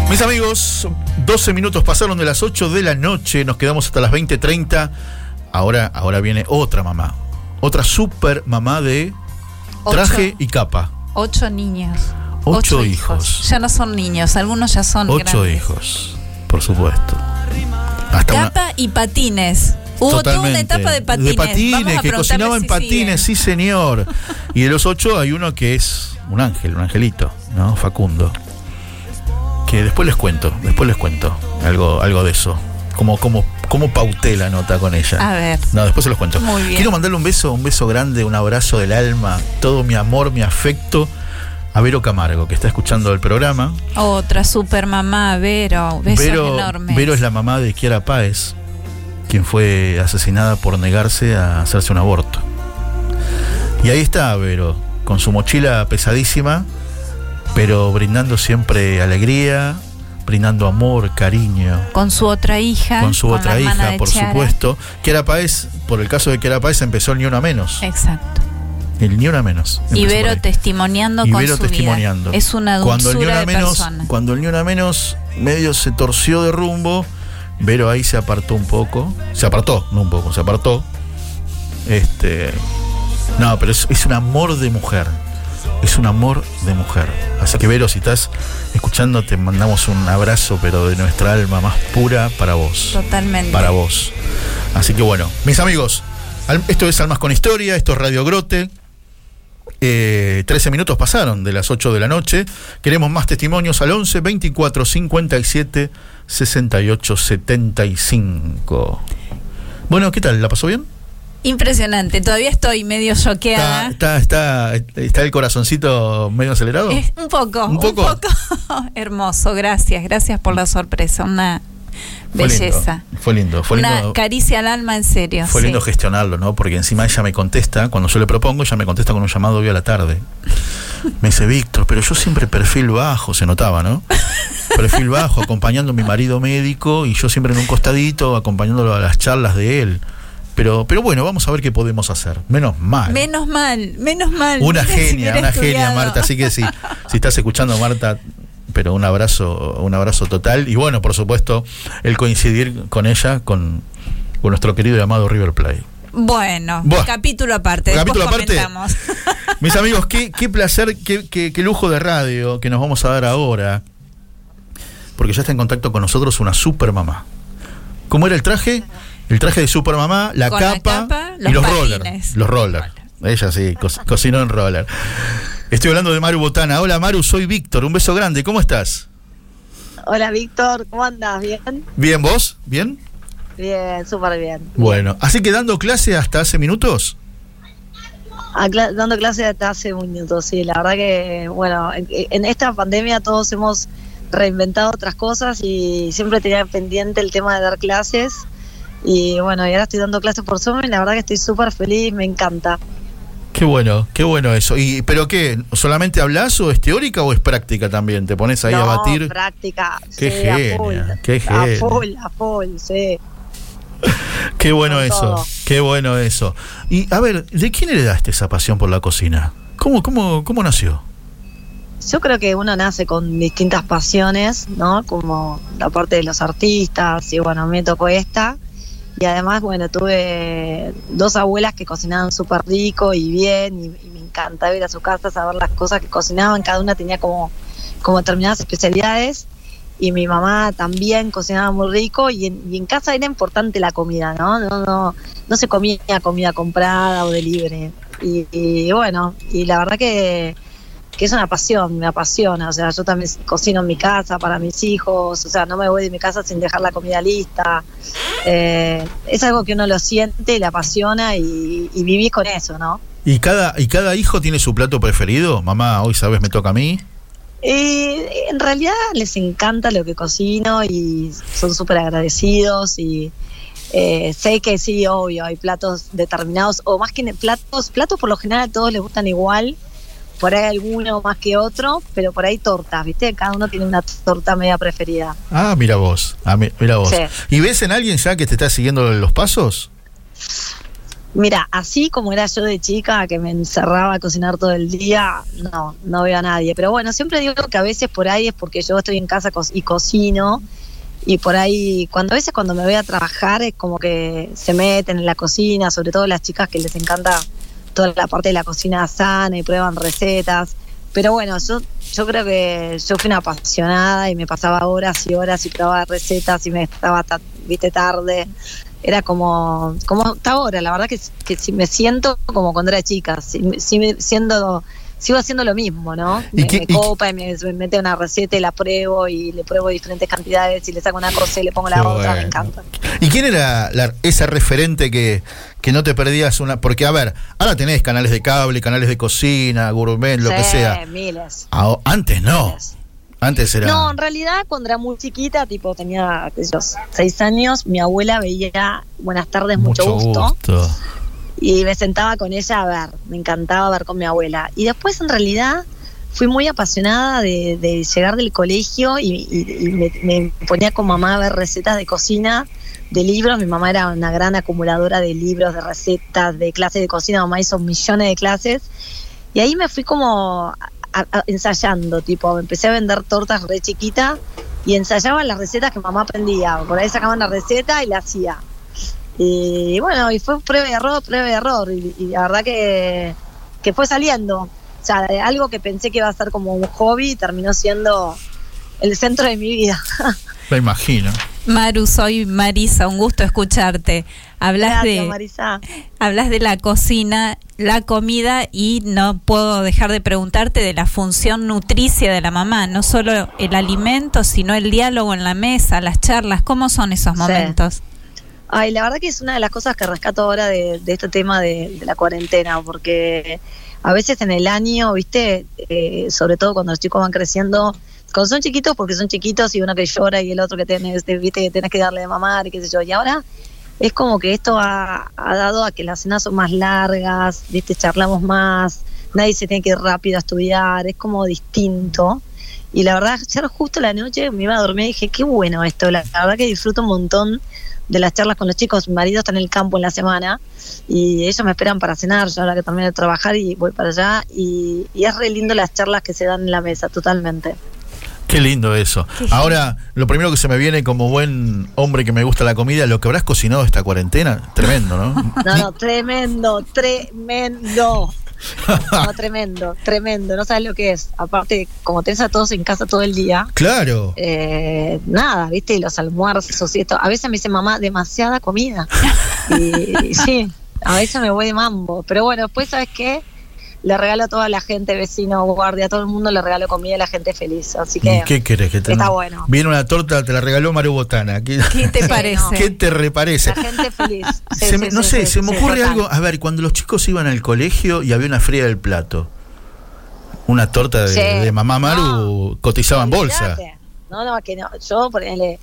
Mis amigos, 12 minutos pasaron de las 8 de la noche, nos quedamos hasta las 20.30. Ahora, ahora viene otra mamá, otra super mamá de. Traje y capa. Ocho niños. Ocho hijos. Ya no son niños, algunos ya son Ocho grandes. hijos, por supuesto. Hasta una- Capa y patines. Hubo toda una etapa de patines. De patines, que preguntarle cocinaba en si patines, sí señor. y de los ocho hay uno que es un ángel, un angelito, ¿no? Facundo. Que después les cuento, después les cuento algo, algo de eso. Como, como, como pauté la nota con ella. A ver. No, después se los cuento. Muy bien. Quiero mandarle un beso, un beso grande, un abrazo del alma, todo mi amor, mi afecto a Vero Camargo, que está escuchando el programa. Otra super mamá, Vero. Besos Vero, enormes. Vero es la mamá de Kiara Páez, quien fue asesinada por negarse a hacerse un aborto. Y ahí está Vero, con su mochila pesadísima, pero brindando siempre alegría, brindando amor, cariño. Con su otra hija. Con su otra hija, por Chiara. supuesto. Kiara Páez, por el caso de Kiara Páez, empezó el Ni Una Menos. Exacto. El Ni Una Menos. Ahí. testimoniando y con su testimoniando. vida. Es una cuando el ni una de menos, persona. Cuando el ni una menos medio se torció de rumbo, Vero ahí se apartó un poco. Se apartó, no un poco, se apartó. Este. No, pero es, es un amor de mujer. Es un amor de mujer. Así que Vero, si estás escuchando, te mandamos un abrazo, pero de nuestra alma más pura para vos. Totalmente. Para vos. Así que bueno, mis amigos, esto es Almas con Historia, esto es Radio Grote. Eh, 13 minutos pasaron de las 8 de la noche. Queremos más testimonios al 11 24 57 68 75. Bueno, ¿qué tal? ¿La pasó bien? Impresionante. Todavía estoy medio choqueada. ¿Está, está, está, está el corazoncito medio acelerado? Es un poco, ¿Un un poco? hermoso. Gracias, gracias por la sorpresa. Una Fue lindo, belleza. Fue lindo, fue Una lindo. caricia al alma, en serio. Fue lindo gestionarlo, ¿no? Porque encima ella me contesta, cuando yo le propongo, ella me contesta con un llamado hoy a la tarde. Me dice, Víctor, pero yo siempre perfil bajo, se notaba, ¿no? Perfil bajo, acompañando a mi marido médico y yo siempre en un costadito, acompañándolo a las charlas de él. Pero, pero bueno, vamos a ver qué podemos hacer. Menos mal. Menos mal, menos mal. Una Mira genia, una genia. Marta. Así que si, si estás escuchando, Marta, pero un abrazo, un abrazo total. Y bueno, por supuesto, el coincidir con ella, con, con nuestro querido y amado River Plate. Bueno, Buah. capítulo aparte. Capítulo aparte. Mis amigos, qué, qué placer, qué, qué- qué lujo de radio que nos vamos a dar ahora. Porque ya está en contacto con nosotros una super mamá. ¿Cómo era el traje? El traje de super mamá, la Con la capa, capa, y los patines. rollers. Los rollers. Ella sí, co- cocinó en roller. Estoy hablando de Maru Botana. Hola Maru, soy Víctor. Un beso grande. ¿Cómo estás? Hola Víctor, ¿cómo andas? ¿Bien? ¿Bien vos? ¿Bien? Bien, súper bien. Bueno, así que dando clase hasta hace minutos. Ah, cla- dando clase hasta hace minutos, sí. La verdad que, bueno, en, en esta pandemia todos hemos reinventado otras cosas y siempre tenía pendiente el tema de dar clases. Y bueno, y ahora estoy dando clases por Zoom y la verdad que estoy súper feliz, me encanta. Qué bueno, qué bueno eso. ¿Y pero qué? ¿Solamente hablas o es teórica o es práctica también? ¿Te pones ahí a batir? práctica. Qué sí, a genia, full. qué A full, a full, sí. Qué bueno eso, todo. qué bueno eso. Y a ver, ¿de quién heredaste esa pasión por la cocina? ¿Cómo, cómo, cómo nació? Yo creo que uno nace con distintas pasiones, ¿no? Como la parte de los artistas, y bueno, me tocó esta. Y además, bueno, tuve dos abuelas que cocinaban súper rico y bien, y, y me encantaba ir a su casa a ver las cosas que cocinaban. Cada una tenía como, como determinadas especialidades. Y mi mamá también cocinaba muy rico, y en, y en casa era importante la comida, ¿no? No, no, no se comía comida comprada o de libre. Y bueno, y la verdad que que es una pasión, me apasiona, o sea, yo también cocino en mi casa para mis hijos, o sea, no me voy de mi casa sin dejar la comida lista, Eh, es algo que uno lo siente, le apasiona y, y vivís con eso, ¿no? ¿Y cada, ¿Y cada hijo tiene su plato preferido? Mamá, hoy sabes, me toca a mí. Y en realidad les encanta lo que cocino y son súper agradecidos y eh, sé que sí, obvio, hay platos determinados, o más que platos, platos por lo general a todos les gustan igual, por ahí alguno más que otro, pero por ahí tortas, ¿viste? Cada uno tiene una torta media preferida. Ah, mira vos, ah, mi- mira vos. Sí. ¿Y ves en alguien ya que te está siguiendo los pasos? Mira, así como era yo de chica, que me encerraba a cocinar todo el día, no, no veo a nadie. Pero bueno, siempre digo que a veces por ahí es porque yo estoy en casa co- y cocino. Y por ahí, cuando a veces cuando me voy a trabajar, es como que se meten en la cocina, sobre todo las chicas que les encanta toda la parte de la cocina sana y prueban recetas. Pero bueno, yo, yo creo que yo fui una apasionada y me pasaba horas y horas y probaba recetas y me estaba, ta- viste, tarde. Era como, como hasta ahora, la verdad que, que me siento como cuando era chica, si, siendo, sigo haciendo lo mismo, ¿no? ¿Y Me, qué- me y qué- copa y me, me mete una receta y la pruebo y le pruebo diferentes cantidades y le saco una cosa y le pongo la otra, me encanta. ¿Y quién era la- esa referente que, que no te perdías una? Porque, a ver, ahora tenés canales de cable, canales de cocina, gourmet, lo que sea. miles. Ah, antes no. Antes era. No, en realidad cuando era muy chiquita, tipo tenía seis años, mi abuela veía Buenas tardes, mucho, gusto, y me sentaba con ella a ver, me encantaba ver con mi abuela. Y después en realidad fui muy apasionada de, de llegar del colegio y, y- y me, me ponía con mamá a ver recetas de cocina, de libros. Mi mamá era una gran acumuladora de libros, de recetas, de clases de cocina. Mamá hizo millones de clases. Y ahí me fui como ensayando, tipo, empecé a vender tortas re chiquita y ensayaba las recetas que mamá aprendía. Por ahí sacaban la receta y la hacía. Y bueno, y fue prueba y error, prueba y error. Y, y la verdad que, que fue saliendo. O sea, de algo que pensé que iba a ser como un hobby terminó siendo el centro de mi vida. Me imagino. Maru, soy Marisa, un gusto escucharte. Hablas Gracias, de Marisa. hablas de la cocina, la comida y no puedo dejar de preguntarte de la función nutricia de la mamá, no solo el alimento, sino el diálogo en la mesa, las charlas, ¿cómo son esos Sí. momentos? Ay, la verdad que es una de las cosas que rescato ahora de, de este tema de, de la cuarentena, porque a veces en el año, viste, Eh, sobre todo cuando los chicos van creciendo, cuando son chiquitos, porque son chiquitos y uno que llora y el otro que tenés, te- viste, que tenés que darle de mamar y qué sé yo, y ahora es como que esto ha, ha dado a que las cenas son más largas, viste, charlamos más, nadie se tiene que ir rápido a estudiar, es como distinto. Y la verdad, ayer justo la noche me iba a dormir y dije, qué bueno esto, la verdad que disfruto un montón de las charlas con los chicos. Mi marido está en el campo en la semana y ellos me esperan para cenar, yo ahora que termino de trabajar y voy para allá. Y, y es re lindo las charlas que se dan en la mesa, totalmente. Qué lindo eso. Ahora, lo primero que se me viene como buen hombre que me gusta la comida, lo que habrás cocinado esta cuarentena, tremendo, ¿no? No, no, tremendo, tremendo. No, tremendo, tremendo. No sabes lo que es. Aparte, como tenés a todos en casa todo el día, Claro. eh, nada, ¿viste? Los almuerzos y esto. A veces me dice mamá, demasiada comida. Y, y sí, a veces me voy de mambo. Pero bueno, después, ¿sabes qué? Le regalo a toda la gente, vecino, guardia, a todo el mundo le regalo comida y la gente feliz. Así que. ¿Y ¿Qué querés que te está bueno. Viene una torta, te la regaló Maru Botana. ¿Qué, ¿Qué te parece? ¿Qué te reparece? La gente feliz. Sí, Se sí, me- no sí, sé, sí, se me ocurre total. algo. A ver, cuando los chicos iban al colegio y había una fría del plato, una torta de, Sí. de mamá Maru cotizaba en bolsa. No, no, que no. Yo, ponele,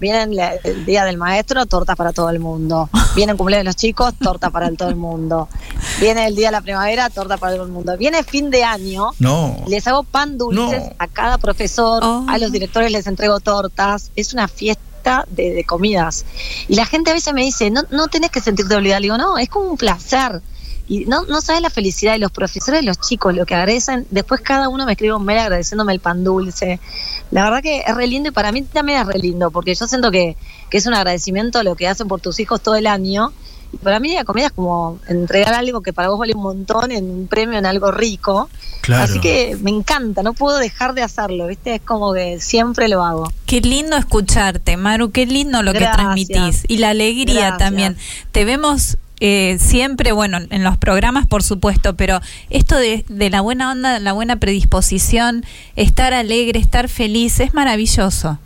vienen la- el día del maestro, torta para todo el mundo. Viene el cumpleaños de los chicos, torta para todo el mundo. Viene el día de la primavera, torta para todo el mundo. Viene fin de año, No. les hago pan dulces No. a cada profesor, Oh. a los directores les entrego tortas. Es una fiesta de, de comidas. Y la gente a veces me dice, no, no tenés que sentirte obligada. Le digo, no, es como un placer. Y no, no sabes la felicidad de los profesores, de los chicos, lo que agradecen. Después cada uno me escribe un mail agradeciéndome el pan dulce. La verdad que es re lindo y para mí también es re lindo, porque yo siento que, que es un agradecimiento a lo que hacen por tus hijos todo el año. Y para mí la comida es como entregar algo que para vos vale un montón en un premio, en algo rico. Claro. Así que me encanta, no puedo dejar de hacerlo, ¿viste? Es como que siempre lo hago. Qué lindo escucharte, Maru, qué lindo lo que transmitís. Y la alegría Gracias. también. Te vemos eh, siempre, bueno, en los programas por supuesto, pero esto de, de la buena onda, la buena predisposición, estar alegre, estar feliz, es maravilloso.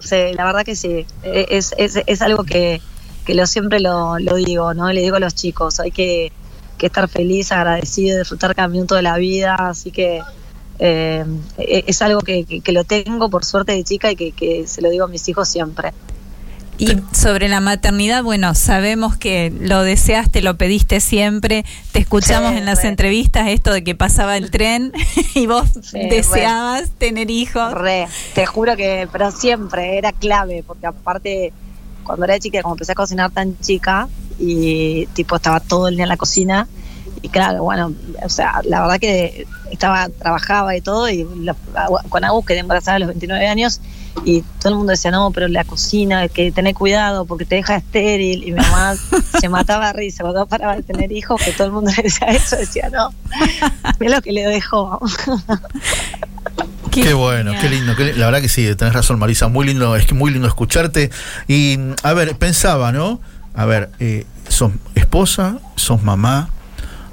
Sí, la verdad que sí. Eh, Es, es, es algo que, que lo siempre lo, lo digo, ¿no? Le digo a los chicos, hay que, que estar feliz, agradecido, disfrutar cada minuto de la vida, así que eh, e- es algo que- que lo tengo por suerte de chica y que, que se lo digo a mis hijos siempre. Y sobre la maternidad, bueno, sabemos que lo deseaste, lo pediste siempre, te escuchamos Sí, en las re. entrevistas esto de que pasaba el tren y vos Sí, deseabas tener hijos. Re, te juro que, pero siempre era clave, porque aparte, cuando era chica, como empecé a cocinar tan chica, y tipo estaba todo el día en la cocina, y claro, bueno, o sea, la verdad que estaba, trabajaba y todo, y la- con Agus quedé embarazada a los 29 años, y todo el mundo decía, no, pero la cocina, que tener cuidado porque te deja estéril. Y mi mamá se mataba de risa cuando paraba de tener hijos, que todo el mundo decía eso, decía, no, mira lo que le dejó. Qué, bueno, qué lindo, qué La verdad que sí, tenés razón, Marisa. Muy lindo, es que muy lindo escucharte. Y, a ver, pensaba, ¿no? A ver, eh, sos esposa, sos mamá,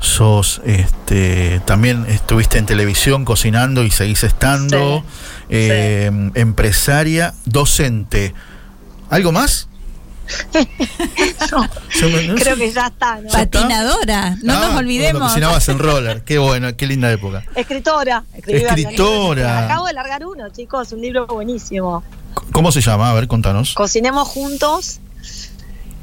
sos, este, también estuviste en televisión cocinando y seguís estando, eh, empresaria, docente. ¿Algo más? No Creo sé. que ya está, ¿no? Patinadora, no Ah, nos cuando olvidemos. cocinabas en roller. Qué bueno, qué linda época. Escritora. Escritora. Acabo de largar uno, chicos, un libro buenísimo. ¿Cómo se llama? A ver, contanos. Cocinemos juntos.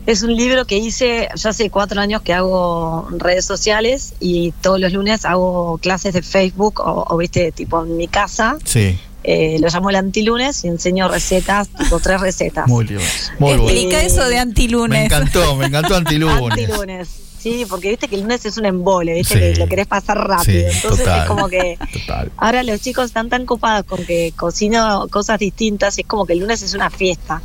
Es un libro que hice, yo hace cuatro años que hago redes sociales y todos los lunes hago clases de Facebook o, o, viste, tipo en mi casa. Sí, Eh, lo llamo el antilunes y enseño recetas, tipo tres recetas. muy lindo. Muy bueno. Explica eso de Me antilunes. encantó, me encantó Antilunes. Antilunes. Sí, porque viste que el lunes es un embole, viste Sí. que lo querés pasar rápido. Sí, Entonces total. es como que Total. ahora los chicos están tan copados con que cocino cosas distintas y es como que el lunes es una fiesta.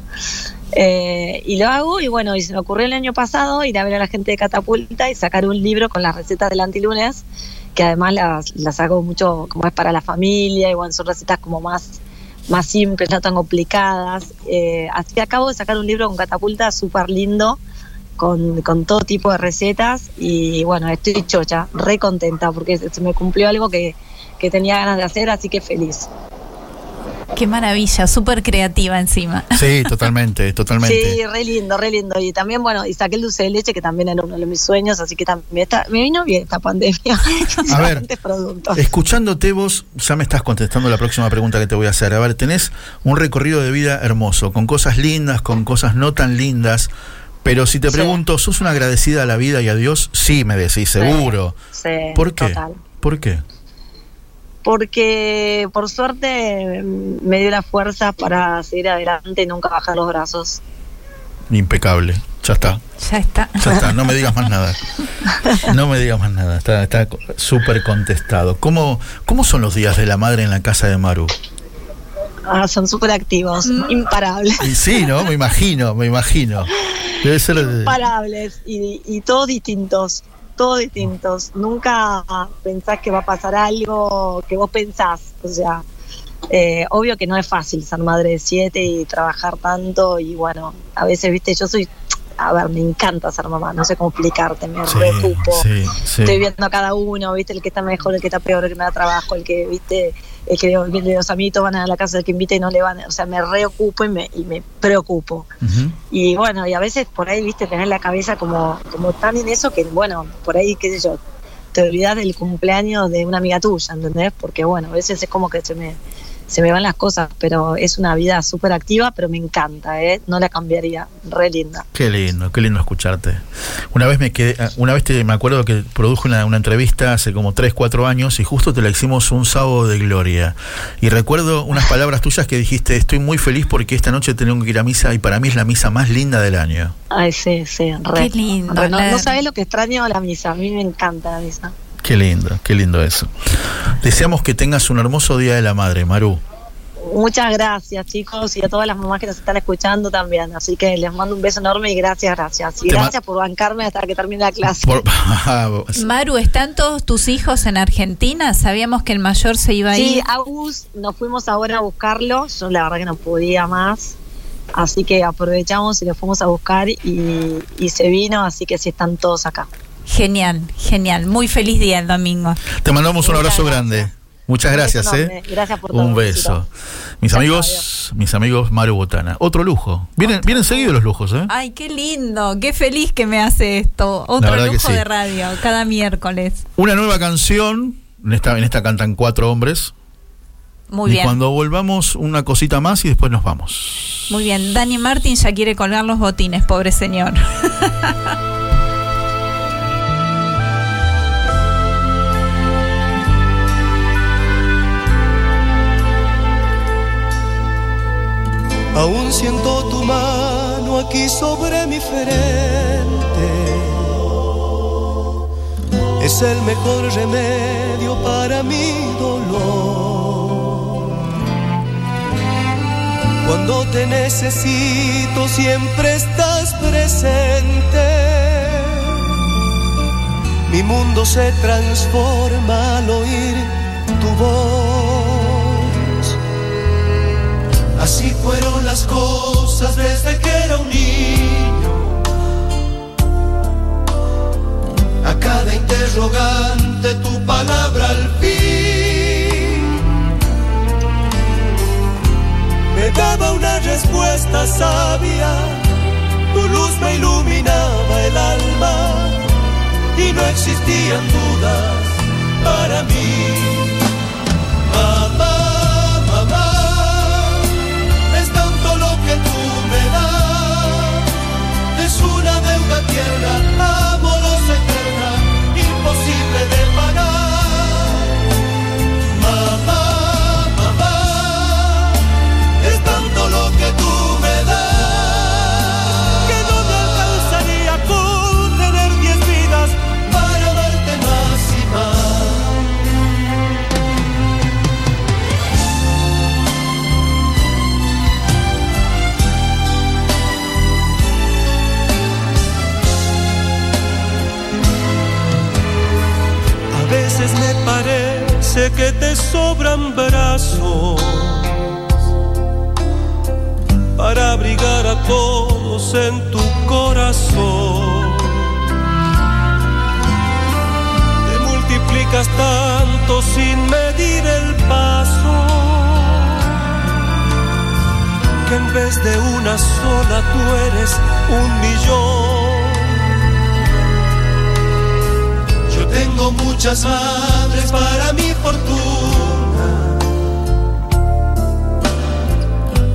Eh, y lo hago y bueno, y se me ocurrió el año pasado ir a ver a la gente de Catapulta y sacar un libro con las recetas del antilunes, que además las, las hago mucho como es para la familia y bueno, son recetas como más, más simples, no tan complicadas. Eh, así que acabo de sacar un libro con Catapulta súper lindo. Con, con todo tipo de recetas y bueno, estoy chocha, re contenta porque se me cumplió algo que, que tenía ganas de hacer, así que feliz. Qué maravilla, súper creativa encima. Sí, totalmente, totalmente. Sí, re lindo, re lindo. Y también, bueno, y saqué el dulce de leche, que también era uno de mis sueños, así que también está, me vino bien esta pandemia. A ver. Escuchándote vos, ya me estás contestando la próxima pregunta que te voy a hacer. A ver, tenés un recorrido de vida hermoso, con cosas lindas, con cosas no tan lindas. Pero si te Sí. pregunto, ¿sos una agradecida a la vida y a Dios? Sí, me decís, seguro. Sí, ¿Por qué? total. ¿Por qué? Porque por suerte me dio la fuerza para seguir adelante y nunca bajar los brazos. Impecable. Ya está. Ya está. Ya está, no me digas más nada. No me digas más nada. Está está súper contestado. ¿Cómo, ¿Cómo son los días de la madre en la casa de Maru? Ah, son súper activos, Mm. imparables. Y sí, ¿no? Me imagino, me imagino. Debe ser. de- Imparables y, y todos distintos, todos distintos. Nunca pensás que va a pasar algo que vos pensás. O sea, eh, obvio que no es fácil ser madre de siete y trabajar tanto y bueno, a veces, viste, yo soy, a ver, me encanta ser mamá, no sé cómo explicarte, me Sí, reocupo. sí, sí. Estoy viendo a cada uno, viste, el que está mejor, el que está peor, el que me da trabajo, el que, viste, el que los amiguitos van a la casa del que invita y no le van, o sea, me reocupo y me, y me preocupo. Y bueno, y a veces por ahí, viste, tener la cabeza como, como tan en eso que, bueno, por ahí, qué sé yo, te olvidas del cumpleaños de una amiga tuya, ¿entendés? Porque, bueno, a veces es como que se me, se me van las cosas, pero es una vida súper activa, pero me encanta, ¿eh? No la cambiaría, re linda. Qué lindo, qué lindo escucharte. Una vez me quedé, una vez te, me acuerdo que produjo una, una entrevista hace como 3, 4 años y justo te la hicimos un sábado de gloria. Y recuerdo unas palabras tuyas que dijiste, estoy muy feliz porque esta noche tengo que ir a misa y para mí es la misa más linda del año. Ay, sí, sí, re. Qué lindo, re. no, no sabés lo que extraño a la misa, a mí me encanta la misa. Qué lindo, qué lindo eso. Deseamos que tengas un hermoso día de la madre, Maru. Muchas gracias, chicos, y a todas las mamás que nos están escuchando también. Así que les mando un beso enorme y gracias, gracias. Y Te gracias por bancarme hasta que termine la clase. Por- Maru, ¿están todos tus hijos en Argentina? Sabíamos que el mayor se iba a Sí, ir. Agus, nos fuimos ahora a buscarlo. Yo la verdad que no podía más. Así que aprovechamos y lo fuimos a buscar y, y se vino, así que sí están todos acá. Genial, genial. Muy feliz día el domingo. Te mandamos un abrazo gracias. grande. Muchas gracias, ¿eh? Gracias por todo. Un beso. Mis amigos, mis amigos Maru Botana. Otro lujo. Vienen, vienen seguidos los lujos, ¿eh? Ay, qué lindo, qué feliz que me hace esto. Otro lujo sí. de radio, cada miércoles. Una nueva canción. En esta, en esta cantan cuatro hombres. Muy y bien. cuando volvamos, una cosita más y después nos vamos. Muy bien. Dani Martín ya quiere colgar los botines, pobre señor. Aún siento tu mano aquí sobre mi frente. Es el mejor remedio para mi dolor. Cuando te necesito siempre estás presente. Mi mundo se transforma al oír tu voz. Así fueron las cosas desde que era un niño. A cada interrogante tu palabra al fin me daba una respuesta sabia. Tu luz me iluminaba el alma y no existían dudas para mí. you know. Que te sobran brazos para abrigar a todos en tu corazón. Te multiplicas tanto sin medir el paso que en vez de una sola tú eres un millón. Yo tengo muchas madres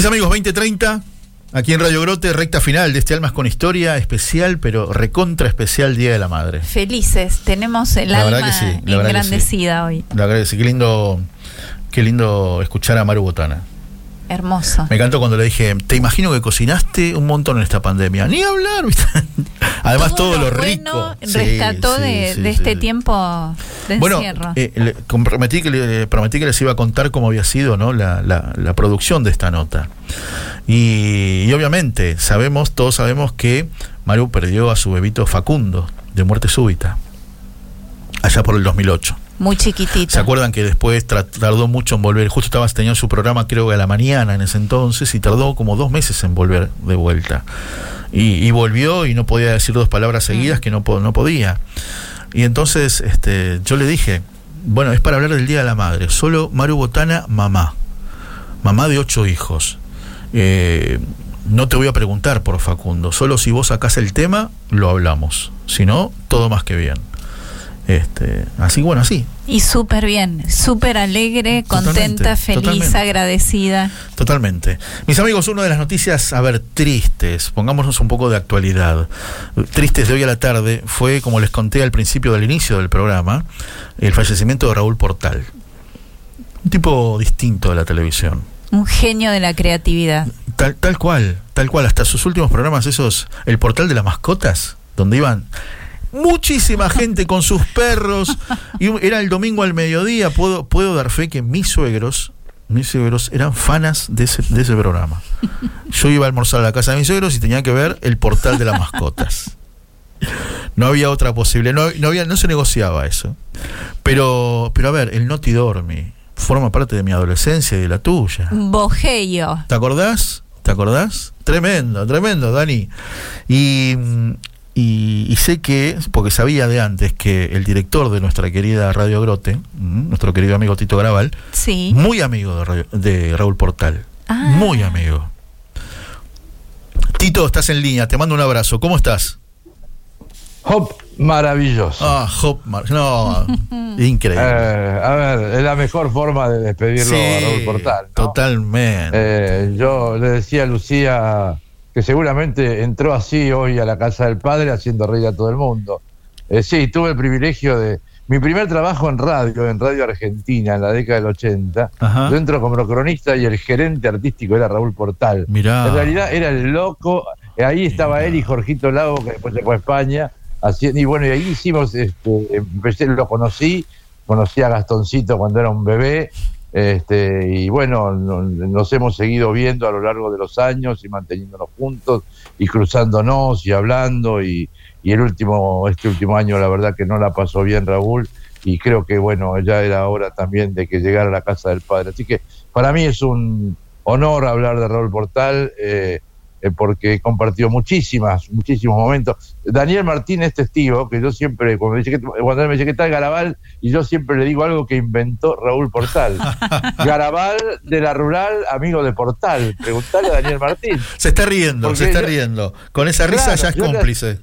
Mis amigos, 2030, aquí en Radio Grote, recta final de este Almas con Historia, especial, pero recontra especial Día de la Madre. Felices, tenemos el La alma sí, la verdad que engrandecida hoy. La verdad que sí, qué lindo, qué lindo escuchar a Maru Botana. Hermoso. Me encantó cuando le dije, te imagino que cocinaste un montón en esta pandemia. Ni hablar, ¿viste? Además todo, lo, rico. Sí, rescató sí, de, sí, de sí, este tiempo de Bueno, encierro. eh, le comprometí que le, prometí que les iba a contar cómo había sido ¿no? la, la- la producción de esta nota. Y, y obviamente sabemos, todos sabemos que Maru perdió a su bebito Facundo de muerte súbita, allá por el 2008. Muy chiquitito. ¿Se acuerdan que después tardó mucho en volver? Justo estaba teniendo su programa, creo que a la mañana en ese entonces, y tardó como dos meses en volver de vuelta. Y, y volvió y no podía decir dos palabras seguidas que no, no podía. Y entonces este, yo le dije, bueno, es para hablar del Día de la Madre. Solo Maru Botana, mamá. Mamá de ocho hijos. Eh, no te voy a preguntar por Facundo. Solo si vos sacás el tema, lo hablamos. Si no, todo más que bien. Este, así, bueno, así. Y súper bien, súper alegre, Totalmente, contenta, feliz, totalmente. agradecida. Totalmente. Mis amigos, una de las noticias, a ver, tristes, pongámonos un poco de actualidad. Tristes de hoy a la tarde fue, como les conté al principio del inicio del programa, el fallecimiento de Raúl Portal. Un tipo distinto de la televisión. Un genio de la creatividad. Tal, tal cual, tal cual. Hasta sus últimos programas, esos, el portal de las mascotas, donde iban muchísima gente con sus perros. Y era el domingo al mediodía. Puedo, puedo dar fe que mis suegros mis suegros eran fanas de ese, de ese programa. Yo iba a almorzar a la casa de mis suegros y tenía que ver el portal de las mascotas. No había otra posible, no, no había, no se negociaba eso. Pero, pero a ver, el Noti Dormi forma parte de mi adolescencia y de la tuya. Bogello. ¿Te acordás? ¿Te acordás? Tremendo, tremendo, Dani. Y, y, y sé que, porque sabía de antes que el director de nuestra querida Radio Grote, mm, nuestro querido amigo Tito Graval, Sí. muy amigo de, Radio- de Raúl Portal. Ah. Muy amigo. Tito, estás en línea, te mando un abrazo. ¿Cómo estás? Hop, maravilloso. Ah, Hop, Mar- no, increíble. Eh, a ver, es la mejor forma de despedirlo Sí, a Raúl Portal. ¿no? Totalmente. Eh, yo le decía a Lucía que seguramente entró así hoy a la casa del padre haciendo reír a todo el mundo. Eh, sí, tuve el privilegio de... Mi primer trabajo en radio, en Radio Argentina, en la década del 80, Ajá. yo entro como cronista y el gerente artístico era Raúl Portal. Mirá. En realidad era el loco, eh, ahí estaba él y Jorgito Lago, que después se fue a España, haciendo, y bueno, y ahí hicimos, este, empecé, lo conocí, conocí a Gastoncito cuando era un bebé, este, y bueno, no- nos hemos seguido viendo a lo largo de los años y manteniéndonos juntos y cruzándonos y hablando y, y el último, este último año la verdad que no la pasó bien Raúl y creo que bueno, ya era hora también de que llegara a la casa del padre. Así que para mí es un honor hablar de Raúl Portal eh, eh, porque he compartido muchísimas, muchísimos momentos. Daniel Martín es testigo, que yo siempre, cuando, me dice que, cuando él me dice que tal Garabal, y yo siempre le digo algo que inventó Raúl Portal. Garabal de la rural, amigo de Portal. Preguntale a Daniel Martín. Se está riendo, Porque se está yo- riendo. Con esa risa Claro, ya es cómplice.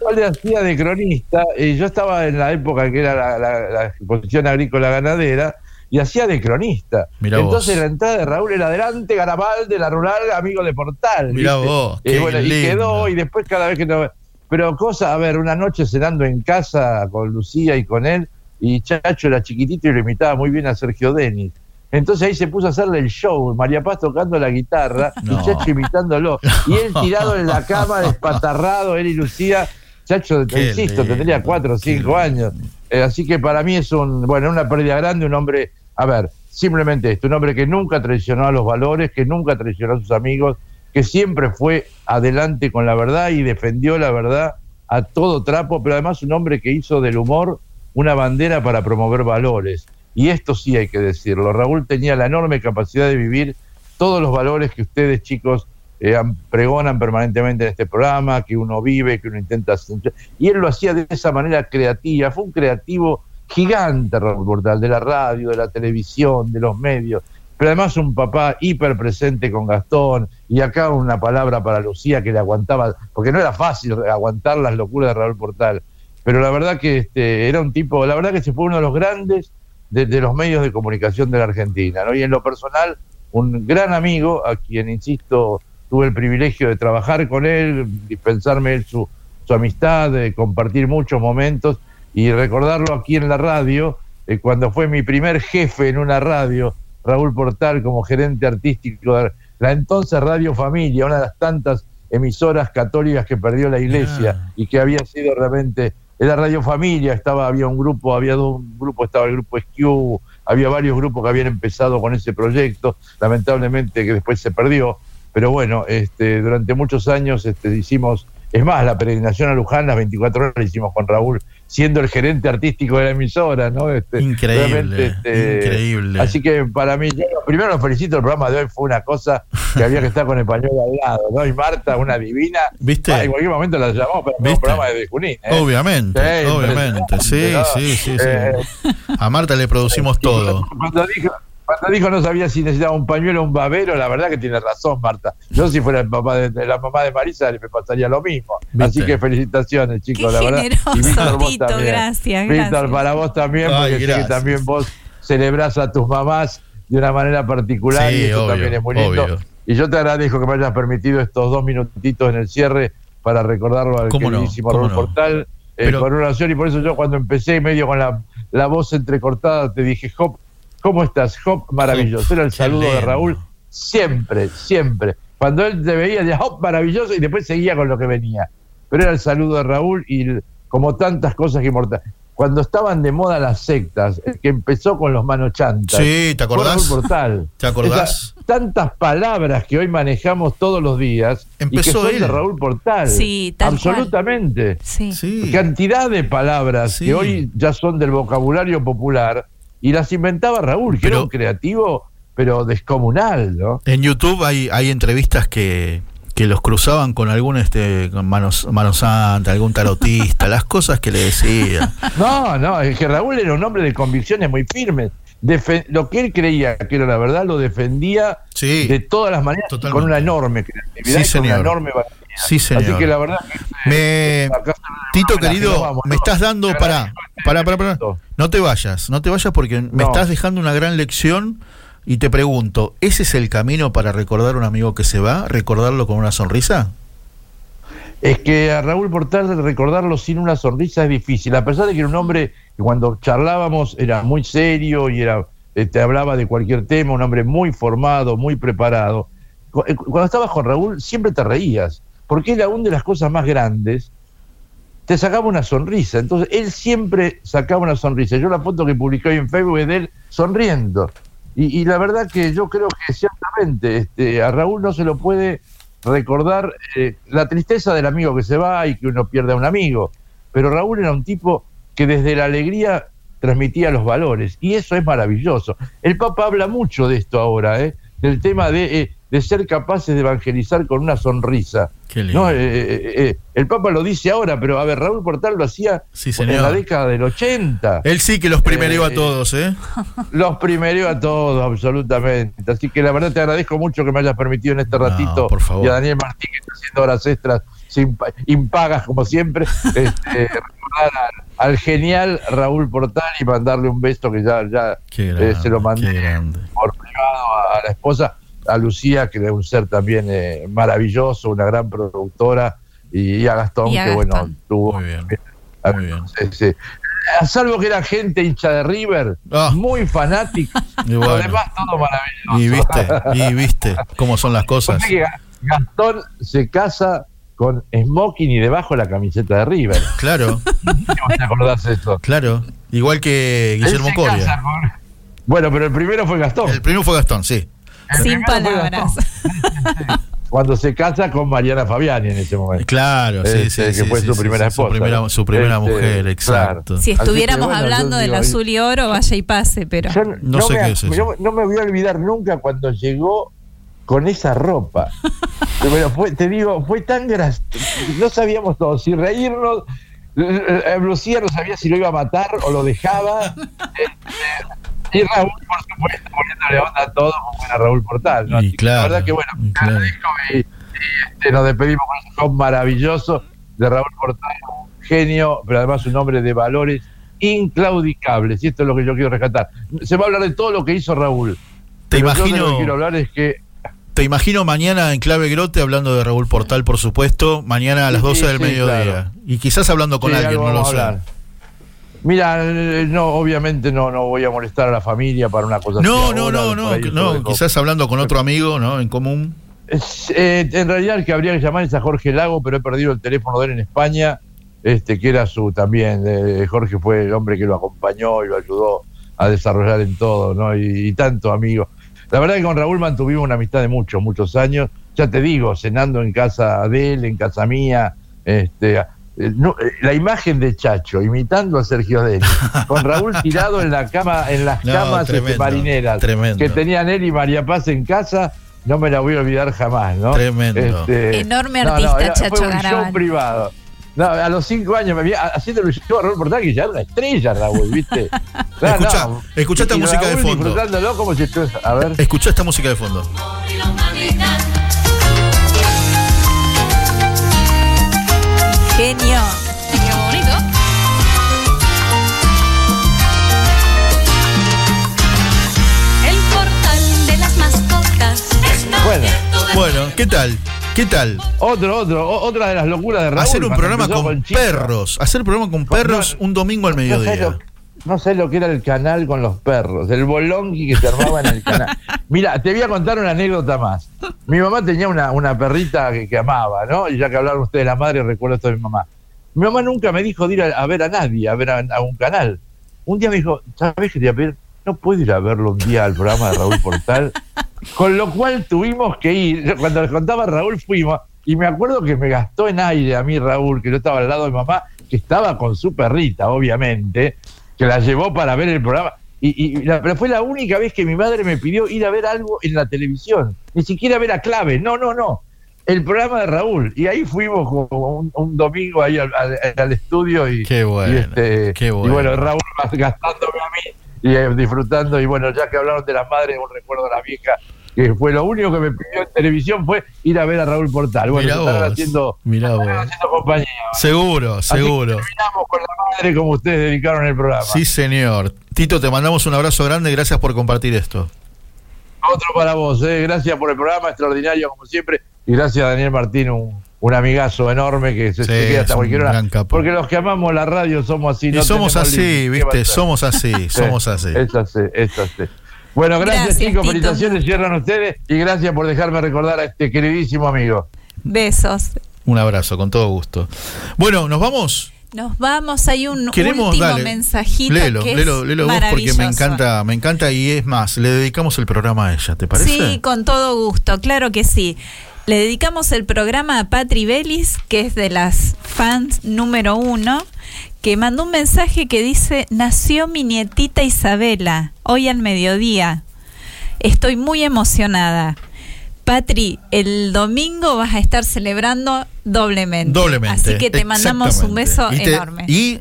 Yo le hacía de cronista, y yo estaba en la época que era la, la- la exposición agrícola ganadera, y hacía de cronista. Mirá Entonces vos. la entrada de Raúl era adelante, Garabal de la rural, amigo de Portal. Mirá ¿viste? vos, Y qué bueno, y quedó, y después cada vez que no. Pero cosa, a ver, una noche cenando en casa con Lucía y con él, y Chacho era chiquitito y lo imitaba muy bien a Sergio Denis. Entonces ahí se puso a hacerle el show, María Paz tocando la guitarra No. y Chacho imitándolo. Y él tirado en la cama, despatarrado, él y Lucía. Chacho, te Qué insisto, lindo, tendría cuatro o cinco años. Eh, así que para mí es un, bueno, una pérdida grande, un hombre, a ver, simplemente esto, un hombre que nunca traicionó a los valores, que nunca traicionó a sus amigos, que siempre fue adelante con la verdad y defendió la verdad a todo trapo, pero además un hombre que hizo del humor una bandera para promover valores. Y esto sí hay que decirlo. Raúl tenía la enorme capacidad de vivir todos los valores que ustedes, chicos, eh, pregonan permanentemente en este programa, que uno vive, que uno intenta... Y él lo hacía de esa manera creativa. Fue un creativo gigante, Raúl Portal, de la radio, de la televisión, de los medios. Pero además un papá hiper presente con Gastón. Y acá una palabra para Lucía que le aguantaba, porque no era fácil aguantar las locuras de Raúl Portal. Pero la verdad que este, era un tipo, la verdad que se fue uno de los grandes de, los medios de comunicación de la Argentina. Y en lo personal, un gran amigo, a quien, insisto, tuve el privilegio de trabajar con él, dispensarme él su, su amistad, de compartir muchos momentos y recordarlo aquí en la radio, eh, cuando fue mi primer jefe en una radio, Raúl Portal, como gerente artístico de la entonces Radio Familia, una de las tantas emisoras católicas que perdió la iglesia y que había sido realmente era Radio Familia, estaba había un grupo, había un grupo, estaba el grupo SQ, había varios grupos que habían empezado con ese proyecto, lamentablemente que después se perdió, pero bueno, este durante muchos años este hicimos es más, la peregrinación a Luján, las 24 horas la hicimos con Raúl, siendo el gerente artístico de la emisora, ¿no? Este, Increíble, este, increíble. Así que para mí, yo primero lo felicito, el programa de hoy fue una cosa que había que estar con el pañuelo al lado, ¿no? Y Marta, una divina. ¿Viste? Ah, en cualquier momento la llamamos para un programa de Junín. ¿eh? Obviamente, Sí, obviamente. Sí, sí, sí, ¿no? Eh, sí. A Marta le producimos todo. Cuando dijo, cuando dijo no sabía si necesitaba un pañuelo o un babero, la verdad que tiene razón, Marta. Yo si fuera el papá de, de la mamá de Marisa me pasaría lo mismo. ¿Viste? Así que felicitaciones, chicos, Qué la verdad. generoso, Y Víctor, vos Tito, también. gracias, Víctor, gracias. para vos también, porque Ay, sé que también vos celebrás a tus mamás de una manera particular Sí, y eso obvio, también es muy lindo. obvio. Y yo te agradezco que me hayas permitido estos dos minutitos en el cierre para recordarlo al queridísimo ¿Cómo Raúl no? Portal eh, Pero- con una oración y por eso yo cuando empecé medio con la, la voz entrecortada te dije, Hop, ¿cómo estás? Hop, maravilloso. Era el saludo de. Raúl siempre, siempre. Cuando él te veía, decía, Hop, maravilloso, y después seguía con lo que venía. Pero era el saludo de Raúl y el- como tantas cosas que inmortal. cuando estaban de moda las sectas, el que empezó con los manochantas. Sí, ¿te acordás? fue Raúl Portal. ¿Te acordás? Esas tantas palabras que hoy manejamos todos los días y que Empezó son él. de Raúl Portal. Sí, tal Absolutamente. Sí. Sí. Cantidad de palabras Sí. que hoy ya son del vocabulario popular y las inventaba Raúl, que Pero- era un creativo, pero descomunal, ¿no? En YouTube hay, hay entrevistas que, que los cruzaban con algún este con manos, mano santa, algún tarotista, las cosas que le decía. No, no, es que Raúl era un hombre de convicciones muy firmes. Defe- lo que él creía que era la verdad lo defendía Sí. de todas las maneras Totalmente. con una enorme creatividad Sí, y con una enorme valentía. Sí, señor. Así que la verdad Me, acá- Tito querido, vamos, me estás dando este para momento. no te vayas, no te vayas porque me No. estás dejando una gran lección y te pregunto, ¿ese es el camino para recordar a un amigo que se va, recordarlo con una sonrisa? Es que a Raúl Portal recordarlo sin una sonrisa es difícil, a pesar de que era un hombre que cuando charlábamos era muy serio y era eh, te hablaba de cualquier tema, un hombre muy formado, muy preparado. Eh, Cuando estabas con Raúl siempre te reías, porque él aún de las cosas más grandes te sacaba una sonrisa. Entonces él siempre sacaba una sonrisa. Yo la foto que publiqué hoy en Facebook es de él sonriendo. Y, la verdad que yo creo que ciertamente este, a Raúl no se lo puede recordar eh, la tristeza del amigo que se va y que uno pierde a un amigo. Pero Raúl era un tipo que desde la alegría transmitía los valores y eso es maravilloso. El Papa habla mucho de esto ahora, ¿eh? del tema de, eh, de ser capaces de evangelizar con una sonrisa. Qué lindo. ¿no? Eh, eh, eh, el Papa lo dice ahora, pero a ver, Raúl Portal lo hacía Sí, en la década del 80. Él sí que los primerió Eh, a todos, ¿eh? Los primero a todos, absolutamente. Así que la verdad te agradezco mucho que me hayas permitido en este No, ratito. por favor. Y a Daniel Martín, que está haciendo horas extras, sin, pa- impagas como siempre, este, recordar al, al genial Raúl Portal y mandarle un beso que ya, ya eh, grande, se lo mandé por privado a la esposa, a Lucía, que es un ser también eh, maravilloso, una gran productora, y, y a Gastón, Y a que bueno, tuvo. Muy bien. a- Muy bien. sí, sí. A salvo que era gente hincha de River, Ah. muy fanática, Y lo bueno. demás todo maravilloso. Y viste, y viste cómo son las cosas. Gastón se casa con smoking y debajo la camiseta de River. Claro, ¿Cómo te acordás de eso? claro. Igual que Guillermo Coria. con- Bueno, pero el primero fue Gastón. El primero fue Gastón, sí. Sin palabras. Cuando se casa con Mariana Fabiani en ese momento. Claro, sí, Este, sí, que sí, fue sí, su sí, primera sí, Su esposa. primera, su primera Este, mujer, claro. exacto. Si estuviéramos bueno, hablando del azul y oro, vaya y pase, pero. Yo No sé me, qué es eso. yo no me voy a olvidar nunca cuando llegó con esa ropa. Pero fue, te digo, fue tan gracioso. No sabíamos todos si reírnos. Eh, eh, Lucía no sabía si lo iba a matar o lo dejaba. Y Raúl, por supuesto, poniéndole onda a todo como era Raúl Portal. ¿no? Y claro, la verdad que, bueno, y claro. y, y, este, nos despedimos con ese show maravilloso de Raúl Portal, un genio, pero además un hombre de valores inclaudicables. Y esto es lo que yo quiero rescatar. Se va a hablar de todo lo que hizo Raúl. Te yo lo que imagino, quiero hablar es que te imagino mañana en Clave Grote hablando de Raúl Portal, por supuesto, mañana a las Sí, 12 del sí, mediodía. claro. Y quizás hablando con Sí, alguien, no lo sé. Mira, eh, no, obviamente no, no voy a molestar a la familia para una cosa No, así no, no, no, no, dejo. quizás hablando con otro amigo, ¿no? En común. Es, eh, en realidad el que habría que llamar es a Jorge Lago, pero he perdido el teléfono de él en España, este que era su también, eh, Jorge fue el hombre que lo acompañó y lo ayudó a desarrollar en todo, ¿no? Y, y tanto amigo. La verdad que con Raúl mantuvimos una amistad de muchos, muchos años. Ya te digo, cenando en casa de él, en casa mía, este, no, eh, la imagen de Chacho imitando a Sergio Deli, con Raúl tirado en la cama, en las No, camas este, tremendo, marineras tremendo. que tenían él y María Paz en casa, no me la voy a olvidar jamás, ¿no? Tremendo. Enorme no, no, artista, era- Chacho fue un Garabal. show privado. No, a los cinco años me vi haciendo el show a Raúl Portal, que ya era una estrella, Raúl, ¿viste? No. escuchá esta Y música de Raúl fondo. disfrutándolo como si estuviese- A ver. Escuchá esta música de fondo. Genio. Qué bonito. El portal de las mascotas. Bueno, Bueno, ¿qué tal? ¿Qué tal? otro, otro, o- otra de las locuras de Raúl. Hacer un cuando programa empezó con, Chico. perros. Hacer un programa con perros un domingo al mediodía. No sé lo que era el canal con los perros, el bolonqui que se armaba en el canal. Mira, te voy a contar una anécdota más. Mi mamá tenía una, una perrita que, que amaba, ¿no? Y ya que hablaron ustedes de la madre, recuerdo esto de mi mamá. Mi mamá nunca me dijo de ir a, a ver a nadie, a ver a, a un canal. Un día me dijo, ¿sabes qué te voy a pedir? No puedo ir a verlo un día al programa de Raúl Portal. Con lo cual tuvimos que ir. Cuando les contaba a Raúl fuimos. Y me acuerdo que me gastó en aire a mí Raúl, que yo estaba al lado de mamá, que estaba con su perrita, obviamente, que la llevó para ver el programa. Y, y la- pero fue la única vez que mi madre me pidió ir a ver algo en la televisión. Ni siquiera ver a Clave. No, no, no. El programa de Raúl. Y ahí fuimos como un, un domingo ahí al, al- al estudio y, Qué bueno, y, este, qué y bueno. bueno, Raúl más gastándome a mí y eh, disfrutando. Y bueno, ya que hablaron de las madres, un recuerdo de la vieja, que fue lo único que me pidió en televisión fue ir a ver a Raúl Portal. Bueno, Mirá vos, haciendo, mirá vos. haciendo compañía. Seguro, Así que seguro. terminamos con la madre como ustedes dedicaron el programa. Sí, señor. Tito, te mandamos un abrazo grande y gracias por compartir esto. Otro para vos, eh. gracias por el programa, extraordinario como siempre. Y gracias a Daniel Martín, un, un amigazo enorme que se, Sí, se queda hasta cualquier hora. Porque los que amamos la radio somos así. Y no somos así, límites. ¿Qué va a viste, somos así, Sí, somos así. Es así, es así. Bueno, gracias, Gracias, chicos, Tito. felicitaciones, cierran ustedes y gracias por dejarme recordar a este queridísimo amigo. Besos. Un abrazo, con todo gusto. Bueno, ¿nos vamos? Nos vamos, hay un Queremos, último dale, mensajito léelo, que es léelo, léelo vos porque me encanta, me encanta y es más, le dedicamos el programa a ella, ¿te parece? Sí, con todo gusto, claro que sí. Le dedicamos el programa a Patri Belis, que es de las fans número uno, que mandó un mensaje que dice, nació mi nietita Isabela, hoy al mediodía. Estoy muy emocionada. Patri, el domingo vas a estar celebrando doblemente. Doblemente. Así que te mandamos un beso exactamente. Y te- enorme. Y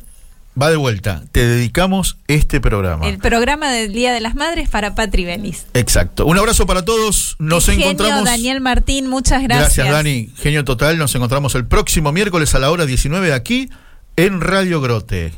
va de vuelta, te dedicamos este programa. El programa del Día de las Madres para Patri Belis. Exacto. Un abrazo para todos. Nos Genio, encontramos. Daniel Martín, muchas gracias. Gracias, Dani. Genio total. Nos encontramos el próximo miércoles a la hora 19 aquí en Radio Grote.